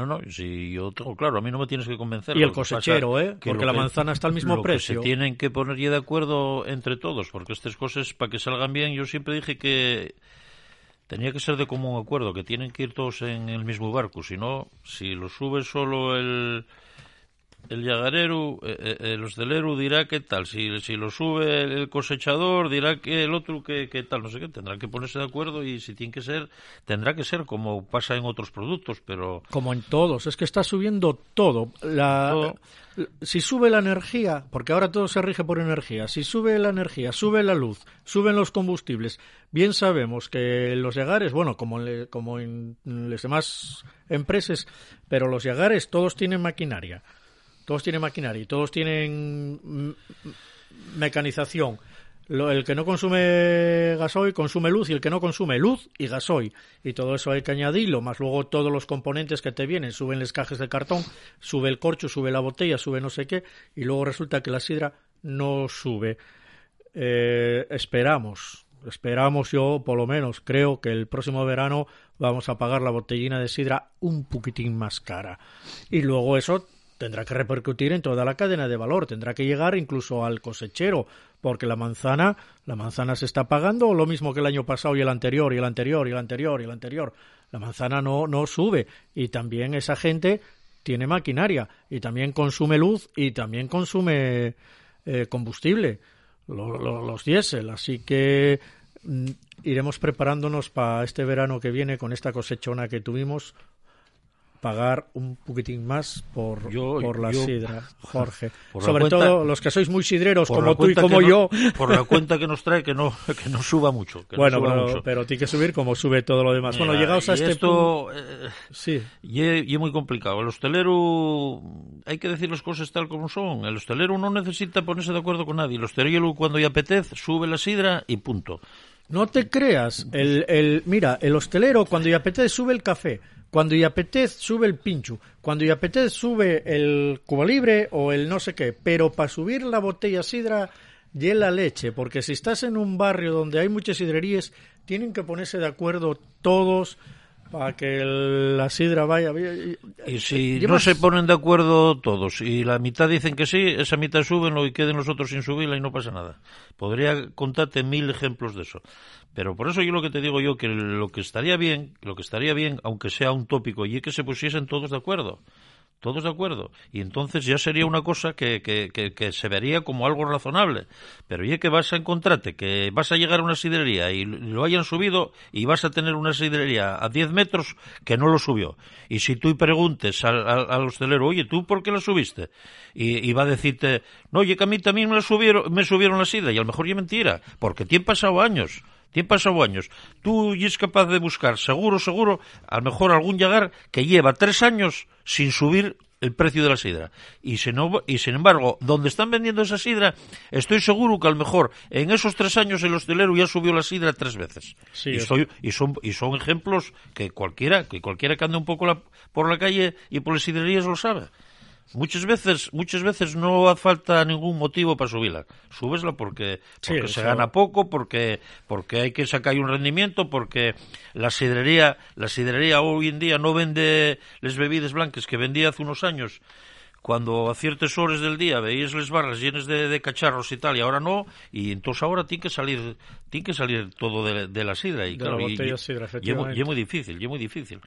No, no, si yo tengo claro, a mí no me tienes que convencer. Y el cosechero, ¿eh? Porque la manzana está al mismo precio. se tienen que poner ya de acuerdo entre todos, porque estas cosas, para que salgan bien, yo siempre dije que tenía que ser de común acuerdo, que tienen que ir todos en el mismo barco, si no, si lo sube solo el, el llagarero, eh, eh, el hostelero dirá qué tal, si, si lo sube el cosechador dirá que el otro qué, tal, no sé qué, tendrán que ponerse de acuerdo y si tiene que ser, tendrá que ser como pasa en otros productos, pero... Como en todos, es que está subiendo todo. La, Si sube la energía, porque ahora todo se rige por energía, si sube la energía, sube la luz, suben los combustibles, bien sabemos que los llegares, bueno, como, como en las demás empresas, pero los llegares todos tienen maquinaria todos tienen maquinaria, todos tienen mecanización. el que no consume gasoil consume luz y el que no consume luz y gasoil. Y todo eso hay que añadirlo, más luego todos los componentes que te vienen. Suben los cajes de cartón, sube el corcho, sube la botella, sube no sé qué, y luego resulta que la sidra no sube. Eh, esperamos, esperamos yo, por lo menos, creo que el próximo verano vamos a pagar la botellina de sidra un poquitín más cara. Y luego eso tendrá que repercutir en toda la cadena de valor, tendrá que llegar incluso al cosechero, porque la manzana, la manzana se está pagando lo mismo que el año pasado y el anterior y el anterior y el anterior y el anterior. La manzana no no sube y también esa gente tiene maquinaria y también consume luz y también consume eh, combustible, los diésel, así que mm, iremos preparándonos para este verano que viene con esta cosechona que tuvimos pagar un poquitín más por, por la sidra, Jorge. Sobre todo los que sois muy sidreros como tú y como yo. por la cuenta que nos trae que no que no suba mucho. bueno, pero, tiene que subir como sube todo lo demás. bueno, llegados a este esto, eh, sí. Y es, muy complicado. El hostelero, hay que decir las cosas tal como son. El hostelero no necesita ponerse de acuerdo con nadie. El hostelero cuando ya apetece sube la sidra y punto. No te creas. El, el, mira, el hostelero cuando ya apetece sube el café cuando y apetece, sube el pincho. Cuando y apetece, sube el cuba libre o el no sé qué. Pero para subir la botella sidra, y la leche. Porque si estás en un barrio donde hay muchas sidrerías, tienen que ponerse de acuerdo todos para que la sidra vaya. Y si no se ponen de acuerdo todos y la mitad dicen que sí, esa mitad suben y queden los otros sin subirla y no pasa nada. Podría contarte mil ejemplos de eso. Pero por eso yo lo que te digo yo, que lo que estaría bien, lo que estaría bien, aunque sea un tópico, y es que se pusiesen todos de acuerdo. Todos de acuerdo. Y entonces ya sería una cosa que, que, que, se vería como algo razonable. Pero ya que vas a encontrarte, que vas a llegar a una sidrería y lo hayan subido y vas a tener una sidrería a 10 metros que no lo subió. Y si tú preguntes al, al, hostelero, oye, ¿tú por qué lo subiste? Y, va a decirte, no, oye, que a mí también me, subieron, me subieron la sidra. Y a lo mejor ya mentira, porque te han pasado años tiene pasado años. Tú y es capaz de buscar, seguro, seguro, a lo mejor algún llegar que lleva tres años sin subir el precio de la sidra. Y, y sin embargo, donde están vendiendo esa sidra, estoy seguro que a lo mejor en esos tres años el hostelero ya subió la sidra tres veces. y, y, son, y son ejemplos que cualquiera, que cualquiera que ande un poco por la calle y por las sidrerías lo sabe. Muchas veces, muchas veces no hace falta ningún motivo para subirla. Súbesla porque, porque se gana poco, porque, porque hay que sacar un rendimiento, porque la sidrería, la sidrería hoy en día no vende las bebidas blancas que vendía hace unos años cuando a ciertas horas del día veías las barras llenas de, cacharros y tal, y ahora no, y entonces ahora tiene que salir, tiene que salir todo de, la sidra. Y, claro, y, y, muy difícil, y muy difícil.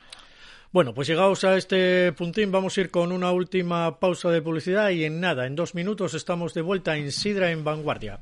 Bueno, pues llegados a este puntín, vamos a ir con una última pausa de publicidad y en nada, en dos minutos estamos de vuelta en Sidra en Vanguardia.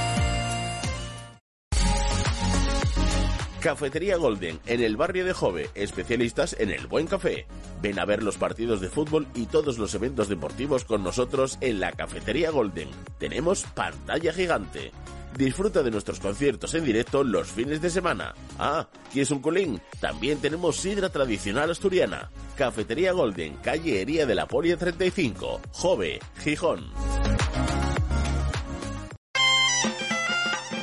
Cafetería Golden, en el barrio de Jove, especialistas en el buen café. Ven a ver los partidos de fútbol y todos los eventos deportivos con nosotros en la Cafetería Golden. Tenemos pantalla gigante. Disfruta de nuestros conciertos en directo los fines de semana. Ah, ¿quieres un colín? También tenemos sidra tradicional asturiana. Cafetería Golden, calle Hería de la Polia 35, Jove, Gijón.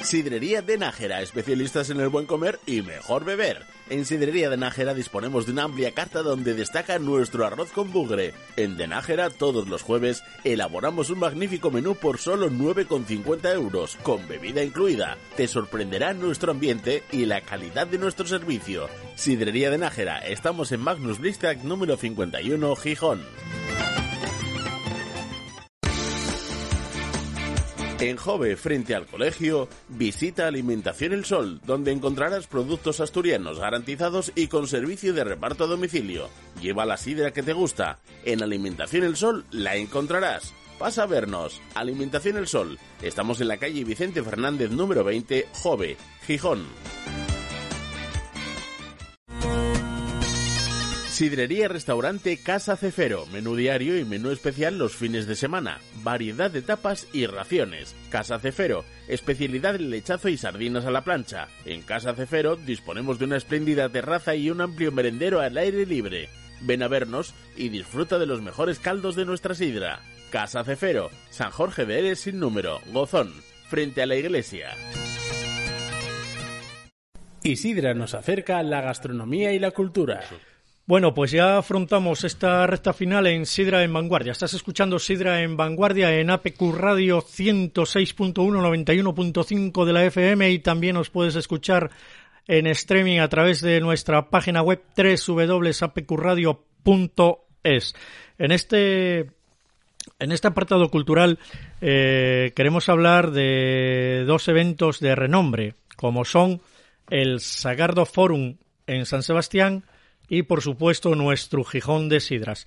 Sidrería de Nájera, especialistas en el buen comer y mejor beber. En Sidrería de Nájera disponemos de una amplia carta donde destaca nuestro arroz con bugre. En De Nájera, todos los jueves, elaboramos un magnífico menú por solo 9,50 euros, con bebida incluida. Te sorprenderá nuestro ambiente y la calidad de nuestro servicio. Sidrería de Nájera, estamos en Magnus Blistac número 51, Gijón. En Jove, frente al colegio, visita Alimentación El Sol, donde encontrarás productos asturianos garantizados y con servicio de reparto a domicilio. Lleva la sidra que te gusta. En Alimentación El Sol la encontrarás. Pasa a vernos. Alimentación El Sol. Estamos en la calle Vicente Fernández número 20, Jove, Gijón. Sidrería Restaurante Casa Cefero, menú diario y menú especial los fines de semana, variedad de tapas y raciones. Casa Cefero, especialidad de lechazo y sardinas a la plancha. En Casa Cefero disponemos de una espléndida terraza y un amplio merendero al aire libre. Ven a vernos y disfruta de los mejores caldos de nuestra sidra. Casa Cefero, San Jorge de Eres sin número, Gozón, frente a la iglesia. Isidra nos acerca a la gastronomía y la cultura. Bueno, pues ya afrontamos esta recta final en Sidra en Vanguardia. Estás escuchando Sidra en Vanguardia en APQ Radio 106.1, 91.5 de la FM y también nos puedes escuchar en streaming a través de nuestra página web www.apqradio.es. En este en este apartado cultural eh, queremos hablar de dos eventos de renombre, como son el Sagardo Forum en San Sebastián y, por supuesto, nuestro Gijón de Sidras.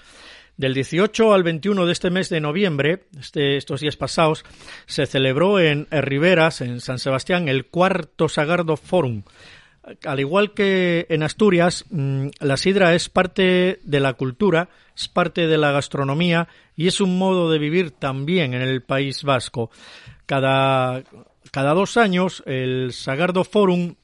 Del 18 al 21 de este mes de noviembre, este, estos días pasados, se celebró en Riberas, en San Sebastián, el cuarto Sagardo Forum. Al igual que en Asturias, mm, la sidra es parte de la cultura, es parte de la gastronomía y es un modo de vivir también en el País Vasco. Cada, cada dos años, el Sagardo Forum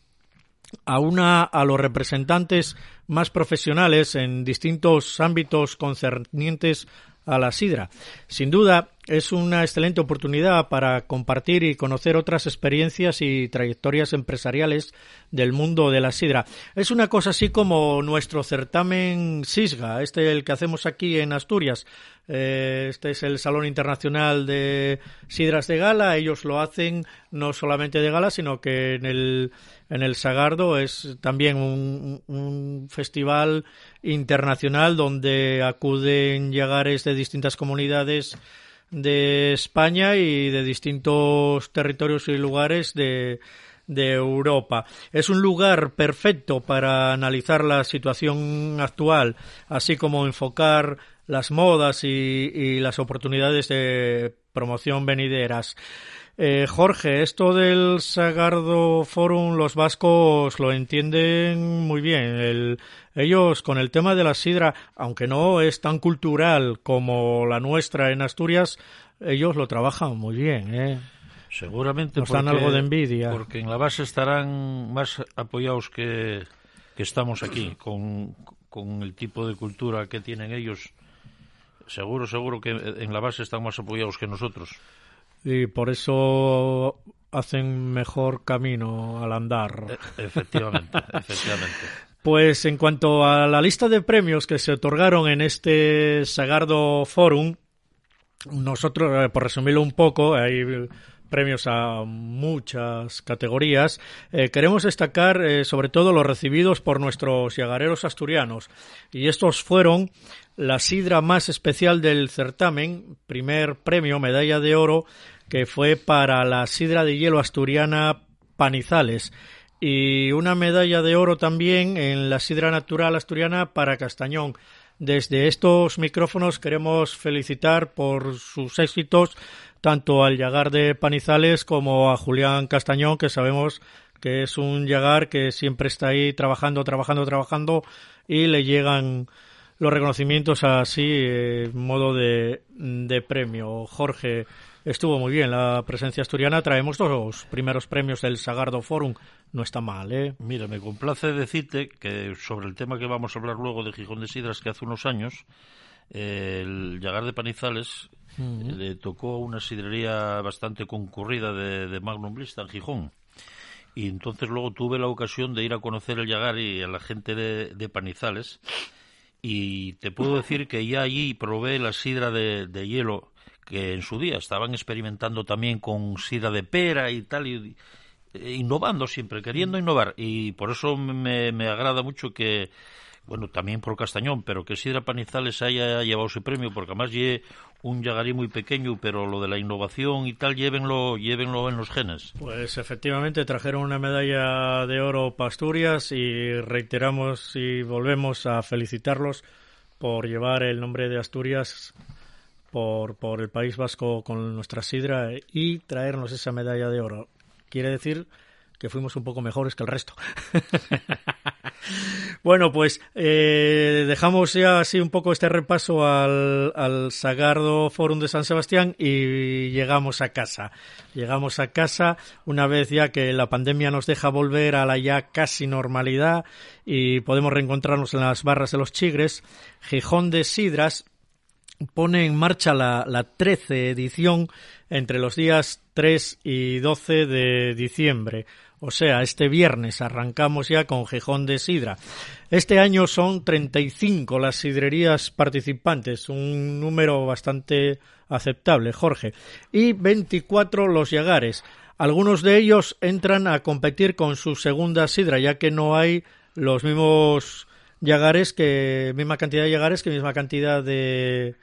aúna a los representantes más profesionales en distintos ámbitos concernientes a la sidra. Sin duda, es una excelente oportunidad para compartir y conocer otras experiencias y trayectorias empresariales del mundo de la sidra. Es una cosa así como nuestro certamen SISGA, este el que hacemos aquí en Asturias. Eh, este es el Salón Internacional de Sidras de Gala. Ellos lo hacen no solamente de gala, sino que en el, en el Sagardo es también un, un festival internacional donde acuden llegares de distintas comunidades de España y de distintos territorios y lugares de, de Europa. Es un lugar perfecto para analizar la situación actual, así como enfocar las modas y, las oportunidades de promoción venideras. Eh, Jorge, esto del Sagardo Forum, los vascos lo entienden muy bien. ellos, con el tema de la sidra, aunque no es tan cultural como la nuestra en Asturias, ellos lo trabajan muy bien. ¿eh? Seguramente Nos dan algo de envidia. Porque en la base estarán más apoyados que, que estamos aquí, con, con el tipo de cultura que tienen ellos. Seguro, seguro que en la base están más apoyados que nosotros. Y por eso hacen mejor camino al andar. E, efectivamente, efectivamente. Pues en cuanto a la lista de premios que se otorgaron en este Sagardo Forum, nosotros, eh, por resumirlo un poco, hay premios a muchas categorías. Eh, queremos destacar eh, sobre todo los recibidos por nuestros yagareros asturianos. Y estos fueron la sidra más especial del certamen, primer premio, medalla de oro, que fue para la sidra de hielo asturiana Panizales. Y una medalla de oro también en la sidra natural asturiana para Castañón. Desde estos micrófonos queremos felicitar por sus éxitos tanto al Yagar de Panizales como a Julián Castañón, que sabemos que es un Yagar que siempre está ahí trabajando, trabajando, trabajando y le llegan los reconocimientos así en modo de, de premio. Jorge, estuvo muy bien la presencia asturiana. Traemos los primeros premios del Sagardo Forum. No está mal, ¿eh? Mira, me complace decirte que sobre el tema que vamos a hablar luego de Gijón de Sidras, que hace unos años, el Yagar de Panizales le tocó una sidrería bastante concurrida de, Magnum Blista en Gijón. Y entonces luego tuve la ocasión de ir a conocer el Yagar y a la gente de, Panizales. Y te puedo decir que ya allí probé la sidra de, hielo que en su día estaban experimentando también con sidra de pera y tal, y, e innovando siempre, queriendo innovar. Y por eso me, me agrada mucho que, bueno, también por Castañón, pero que Sidra Panizales haya llevado ese premio, porque además lleve un Yagarí muy pequeño, pero lo de la innovación y tal, llévenlo, llévenlo en los genes. Pues efectivamente trajeron una medalla de oro para Asturias y reiteramos y volvemos a felicitarlos por llevar el nombre de Asturias por, por el País Vasco con nuestra sidra y traernos esa medalla de oro. Quiere decir que fuimos un poco mejores que el resto. bueno, pues eh, dejamos ya así un poco este repaso al, al Sagardo Forum de San Sebastián y llegamos a casa. Llegamos a casa una vez ya que la pandemia nos deja volver a la ya casi normalidad y podemos reencontrarnos en las barras de los Chigres. Gijón de Sidras pone en marcha la, la 13 edición entre los días 3 y 12 de diciembre. O sea, este viernes arrancamos ya con Gijón de Sidra. Este año son 35 las sidrerías participantes, un número bastante aceptable, Jorge, y 24 los yagares. Algunos de ellos entran a competir con su segunda sidra, ya que no hay los mismos yagares que misma cantidad de yagares que misma cantidad de,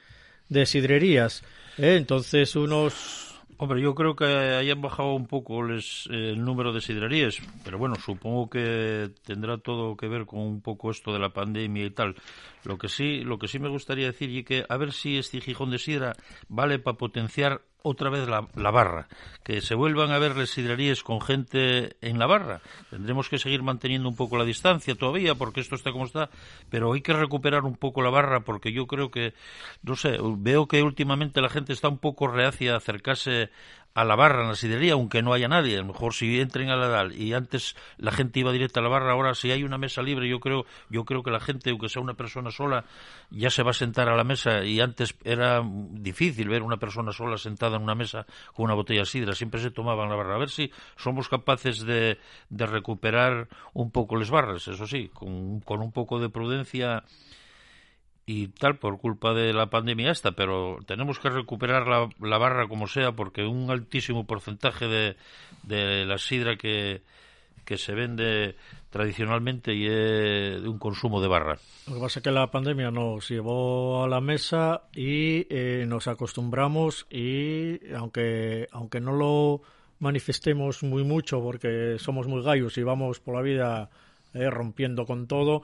de sidrerías. ¿eh? Entonces unos Hombre, yo creo que hayan bajado un poco el número de sidrerías, pero bueno, supongo que tendrá todo que ver con un poco esto de la pandemia y tal. Lo que sí, lo que sí me gustaría decir y que a ver si este Gijón de Sidra vale para potenciar otra vez la, barra, que se vuelvan a ver las con gente en la barra. Tendremos que seguir manteniendo un poco la distancia todavía, porque esto está como está, pero hay que recuperar un poco la barra, porque yo creo que, no sé, veo que últimamente la gente está un poco reacia a acercarse a la barra en la sidería, aunque no haya nadie. A lo mejor si entren a la edad y antes la gente iba directa a la barra, ahora si hay una mesa libre, yo creo, yo creo que la gente, aunque sea una persona sola, ya se va a sentar a la mesa y antes era difícil ver una persona sola sentada en una mesa con una botella de sidra, siempre se tomaba en la barra. A ver si somos capaces de, de recuperar un poco las barras, eso sí, con, con un poco de prudencia y tal por culpa de la pandemia esta, pero tenemos que recuperar la, la barra como sea porque un altísimo porcentaje de, la sidra que, que se vende tradicionalmente y es de un consumo de barra. Lo que pasa es que la pandemia nos llevó a la mesa y eh, nos acostumbramos y aunque, aunque no lo manifestemos muy mucho porque somos muy gallos y vamos por la vida eh, rompiendo con todo,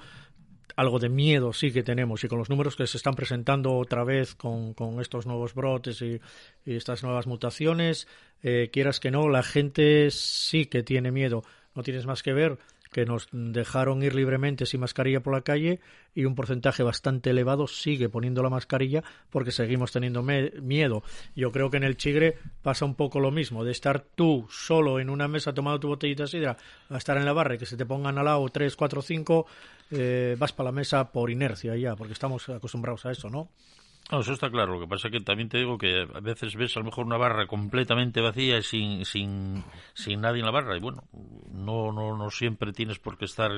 algo de miedo sí que tenemos y con los números que se están presentando otra vez con, estos nuevos brotes y, estas nuevas mutaciones, eh, quieras que no, la gente sí que tiene miedo. No tienes más que ver que nos dejaron ir libremente sin mascarilla por la calle y un porcentaje bastante elevado sigue poniendo la mascarilla porque seguimos teniendo miedo. Yo creo que en el Chigre pasa un poco lo mismo, de estar tú solo en una mesa tomando tu botellita de sidra a estar en la barra y que se te pongan al lado tres, cuatro, cinco, eh, vas para la mesa por inercia ya, porque estamos acostumbrados a eso, ¿no? No, eso está claro. Lo que pasa es que también te digo que a veces ves a lo mejor una barra completamente vacía y sin, sin, sin nadie en la barra. Y bueno, no, no, no siempre tienes por qué estar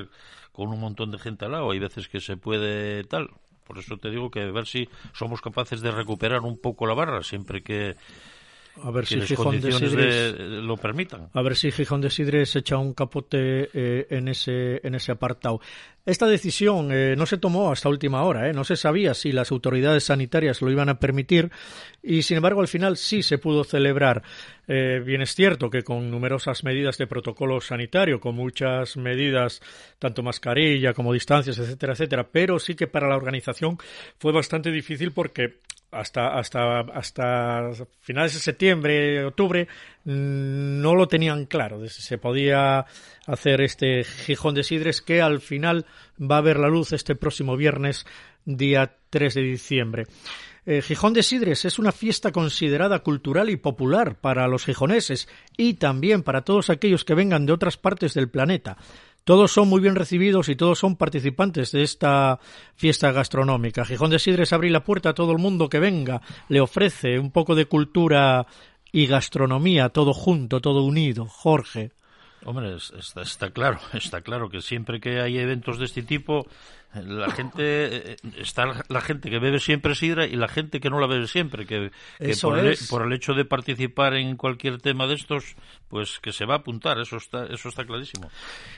con un montón de gente al lado. Hay veces que se puede tal. Por eso te digo que a ver si somos capaces de recuperar un poco la barra siempre que, a ver si Gijón de Sidres lo permitan. A ver si Gijón de Sidres echa un capote eh, en ese en ese apartado. Esta decisión eh, no se tomó hasta última hora, ¿eh? no se sabía si las autoridades sanitarias lo iban a permitir y, sin embargo, al final sí se pudo celebrar. Eh, bien es cierto que con numerosas medidas de protocolo sanitario, con muchas medidas, tanto mascarilla como distancias, etcétera, etcétera, pero sí que para la organización fue bastante difícil porque hasta, hasta, hasta finales de septiembre, octubre, mm, no lo tenían claro. Se podía hacer este Gijón de Sidres que al final va a ver la luz este próximo viernes, día 3 de diciembre. Eh, Gijón de Sidres es una fiesta considerada cultural y popular para los gijoneses y también para todos aquellos que vengan de otras partes del planeta. Todos son muy bien recibidos y todos son participantes de esta fiesta gastronómica. Gijón de Sidres abre la puerta a todo el mundo que venga, le ofrece un poco de cultura y gastronomía, todo junto, todo unido. Jorge. Hombre, está, está, claro, está claro que siempre que hay eventos de este tipo, la gente eh, está la gente que bebe siempre sidra y la gente que no la bebe siempre, que, por, el, por, el, hecho de participar en cualquier tema de estos, pues que se va a apuntar, eso está, eso está clarísimo.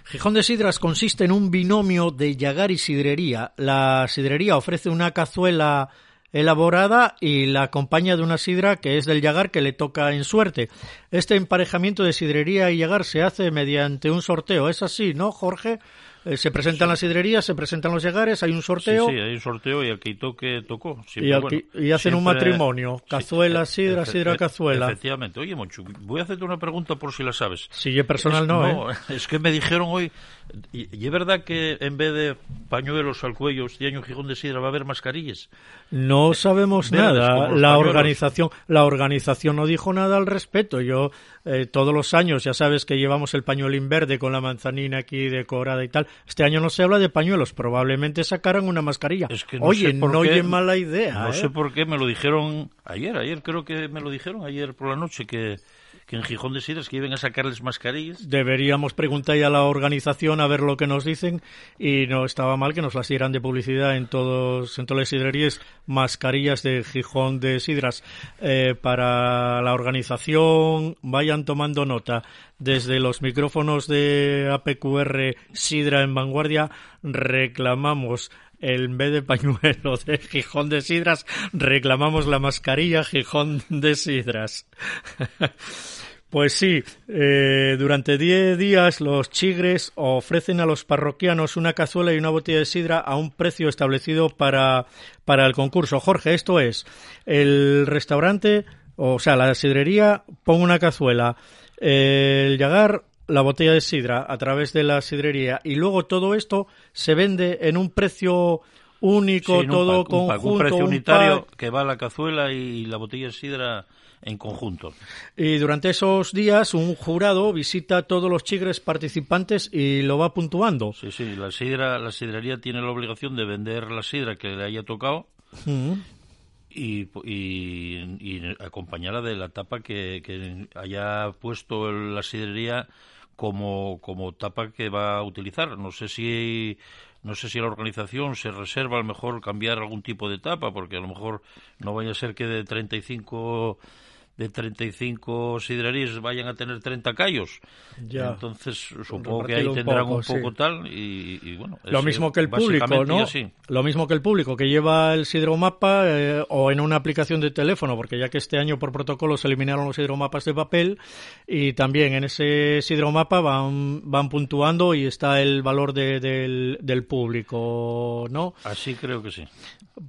Gijón de Sidras consiste en un binomio de yagar y sidrería. La sidrería ofrece una cazuela elaborada y la acompaña de una sidra que es del yagar que le toca en suerte. Este emparejamiento de sidrería y yagar se hace mediante un sorteo. ¿Es así, no, Jorge? Eh, se presentan las sidrerías, se presentan los llegares, hay un sorteo. Sí, sí, hay un sorteo y el que toque, tocó. y, hacen un matrimonio. Cazuela, sidra, sidra, cazuela. Efectivamente. Oye, Monchu, voy a hacerte una pregunta por si la sabes. Si es personal, no, no ¿eh? Es que me dijeron hoy, y, es verdad que en vez de pañuelos al cuello este año Gijón de Sidra va a haber mascarillas. No sabemos nada. La organización, la organización no dijo nada al respecto. Yo eh, todos los años ya sabes que llevamos el pañuelo verde con la manzanina aquí decorada y tal. Este año no se habla de pañuelos, probablemente sacaran una mascarilla. Oye, no oye mala idea. No ¿eh? sé por qué me lo dijeron ayer, ayer creo que me lo dijeron ayer por la noche que Gijón de sacarles mascarillas. Deberíamos preguntar ya a la organización a ver lo que nos dicen y no estaba mal que nos las dieran de publicidad en todos en todas las sidrerías mascarillas de Gijón de Sidras eh, para la organización vayan tomando nota desde los micrófonos de APQR Sidra en Vanguardia reclamamos en vez de pañuelo de Gijón de Sidras, reclamamos la mascarilla Gijón de Sidras. Pues sí, eh, durante diez días los chigres ofrecen a los parroquianos una cazuela y una botella de sidra a un precio establecido para, para el concurso. Jorge, esto es, el restaurante, o sea, la sidrería pone una cazuela, el llagar la botella de sidra a través de la sidrería y luego todo esto se vende en un precio único, todo conjunto. Un, precio unitario que va la cazuela y la botella de sidra en conjunto. Y durante esos días un jurado visita a todos los chigres participantes y lo va puntuando. Sí, sí, la sidra, la sidrería tiene la obligación de vender la sidra que le haya tocado. Mm. Y, y, acompañarla de la tapa que, que haya puesto la sidrería como, como tapa que va a utilizar. No sé si no sé si la organización se reserva a lo mejor cambiar algún tipo de tapa, porque a lo mejor no vaya a ser que de 35 de 35 sidrerías vayan a tener 30 callos. Ya. Entonces, supongo que ahí un tendrán poco, un poco sí. tal y, y bueno. Lo mismo que el público, ¿no? así. Lo mismo que el público que lleva el sidromapa eh, o en una aplicación de teléfono, porque ya que este año por protocolo se eliminaron los sidromapas de papel y también en ese sidromapa van, van puntuando y está el valor de- del, del público, ¿no? Así creo que sí.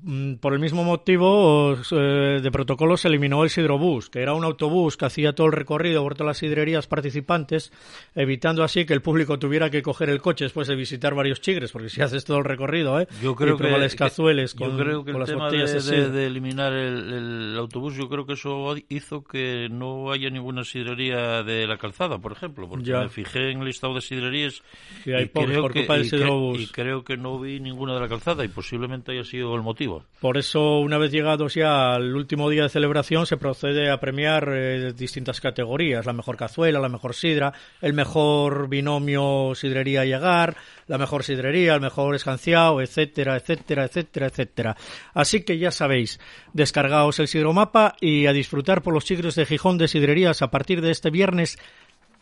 Mm, Por el mismo motivo eh, de protocolo se eliminó el Sidrobús, que era un autobús que hacía todo el recorrido por todas las sidrerías participantes, evitando así que el público tuviera que coger el coche después de visitar varios chigres, porque si haces todo el recorrido, ¿eh? Yo creo y que, las cazueles que- con, yo creo que con el las tema de, de de- eliminar el, el autobús, yo creo que eso hizo que no haya ninguna sidrería de la calzada, por ejemplo, porque Ya. me fijé en el listado de sidrerías Y hay pocos creo por que, culpa del y y creo que no vi ninguna de la calzada y posiblemente haya sido el motivo. Por eso, una vez llegados ya al último día de celebración, se procede a premiar eh, distintas categorías. La mejor cazuela, la mejor sidra, el mejor binomio sidrería y agar, la mejor sidrería, el mejor escanciado, etcétera, etcétera, etcétera, etcétera. Así que ya sabéis, descargaos el sidromapa y a disfrutar por los chigres de Gijón de sidrerías a partir de este viernes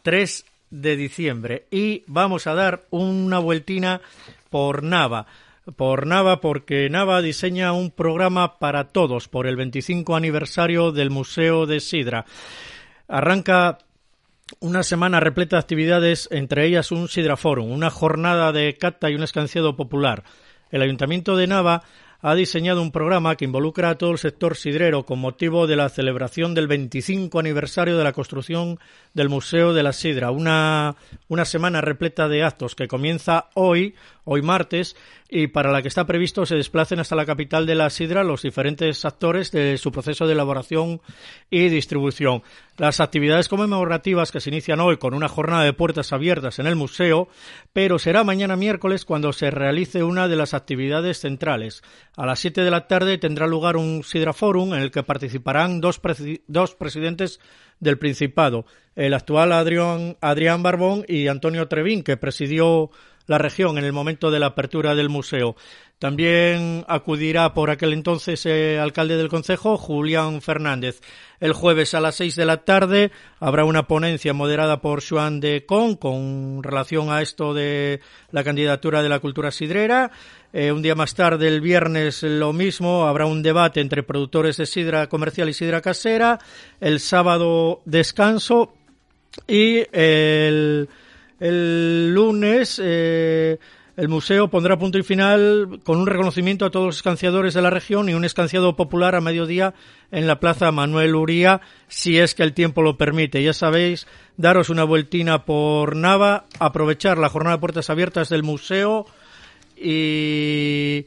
3 de diciembre. Y vamos a dar una vueltina por Nava. Por Nava, porque Nava diseña un programa para todos por el 25 aniversario del Museo de Sidra. Arranca una semana repleta de actividades, entre ellas un Sidra Forum, una jornada de cata y un escanciado popular. El Ayuntamiento de Nava ha diseñado un programa que involucra a todo el sector sidrero con motivo de la celebración del 25 aniversario de la construcción del Museo de la Sidra. Una, una semana repleta de actos que comienza hoy, hoy martes, y para la que está previsto se desplacen hasta la capital de la Sidra los diferentes actores de su proceso de elaboración y distribución. Las actividades conmemorativas que se inician hoy con una jornada de puertas abiertas en el museo, pero será mañana miércoles cuando se realice una de las actividades centrales. A las 7 de la tarde tendrá lugar un Sidra Forum en el que participarán dos, presi- dos presidentes del Principado, el actual Adrián, Adrián Barbón y Antonio Trevín, que presidió la región en el momento de la apertura del museo. También acudirá por aquel entonces el alcalde del concejo, Julián Fernández. El jueves a las seis de la tarde habrá una ponencia moderada por Joan de Con con relación a esto de la candidatura de la cultura sidrera. Eh, un día más tarde, el viernes, lo mismo, habrá un debate entre productores de sidra comercial y sidra casera. El sábado, descanso. Y el, el lunes eh, el museo pondrá punto y final con un reconocimiento a todos los escanciadores de la región y un escanciado popular a mediodía en la Plaza Manuel Uría, si es que el tiempo lo permite. Ya sabéis, daros una vueltina por Nava, aprovechar la jornada de puertas abiertas del museo y,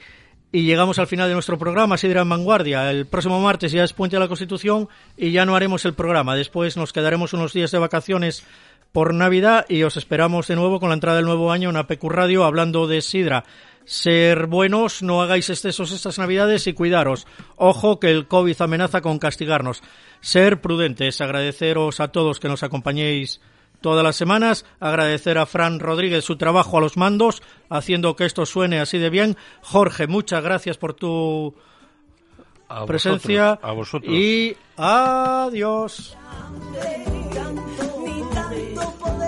y llegamos al final de nuestro programa, Sidra en Vanguardia. El próximo martes ya es Puente de la Constitución y ya no haremos el programa. Después nos quedaremos unos días de vacaciones por Navidad y os esperamos de nuevo con la entrada del nuevo año en APQ Radio hablando de Sidra. Ser buenos, no hagáis excesos estas Navidades y cuidaros. Ojo que el COVID amenaza con castigarnos. Ser prudentes, agradeceros a todos que nos acompañéis todas las semanas, agradecer a Fran Rodríguez su trabajo a los mandos, haciendo que esto suene así de bien. Jorge, muchas gracias por tu A presencia vosotros, a vosotros. y adiós. Cristo poderoso.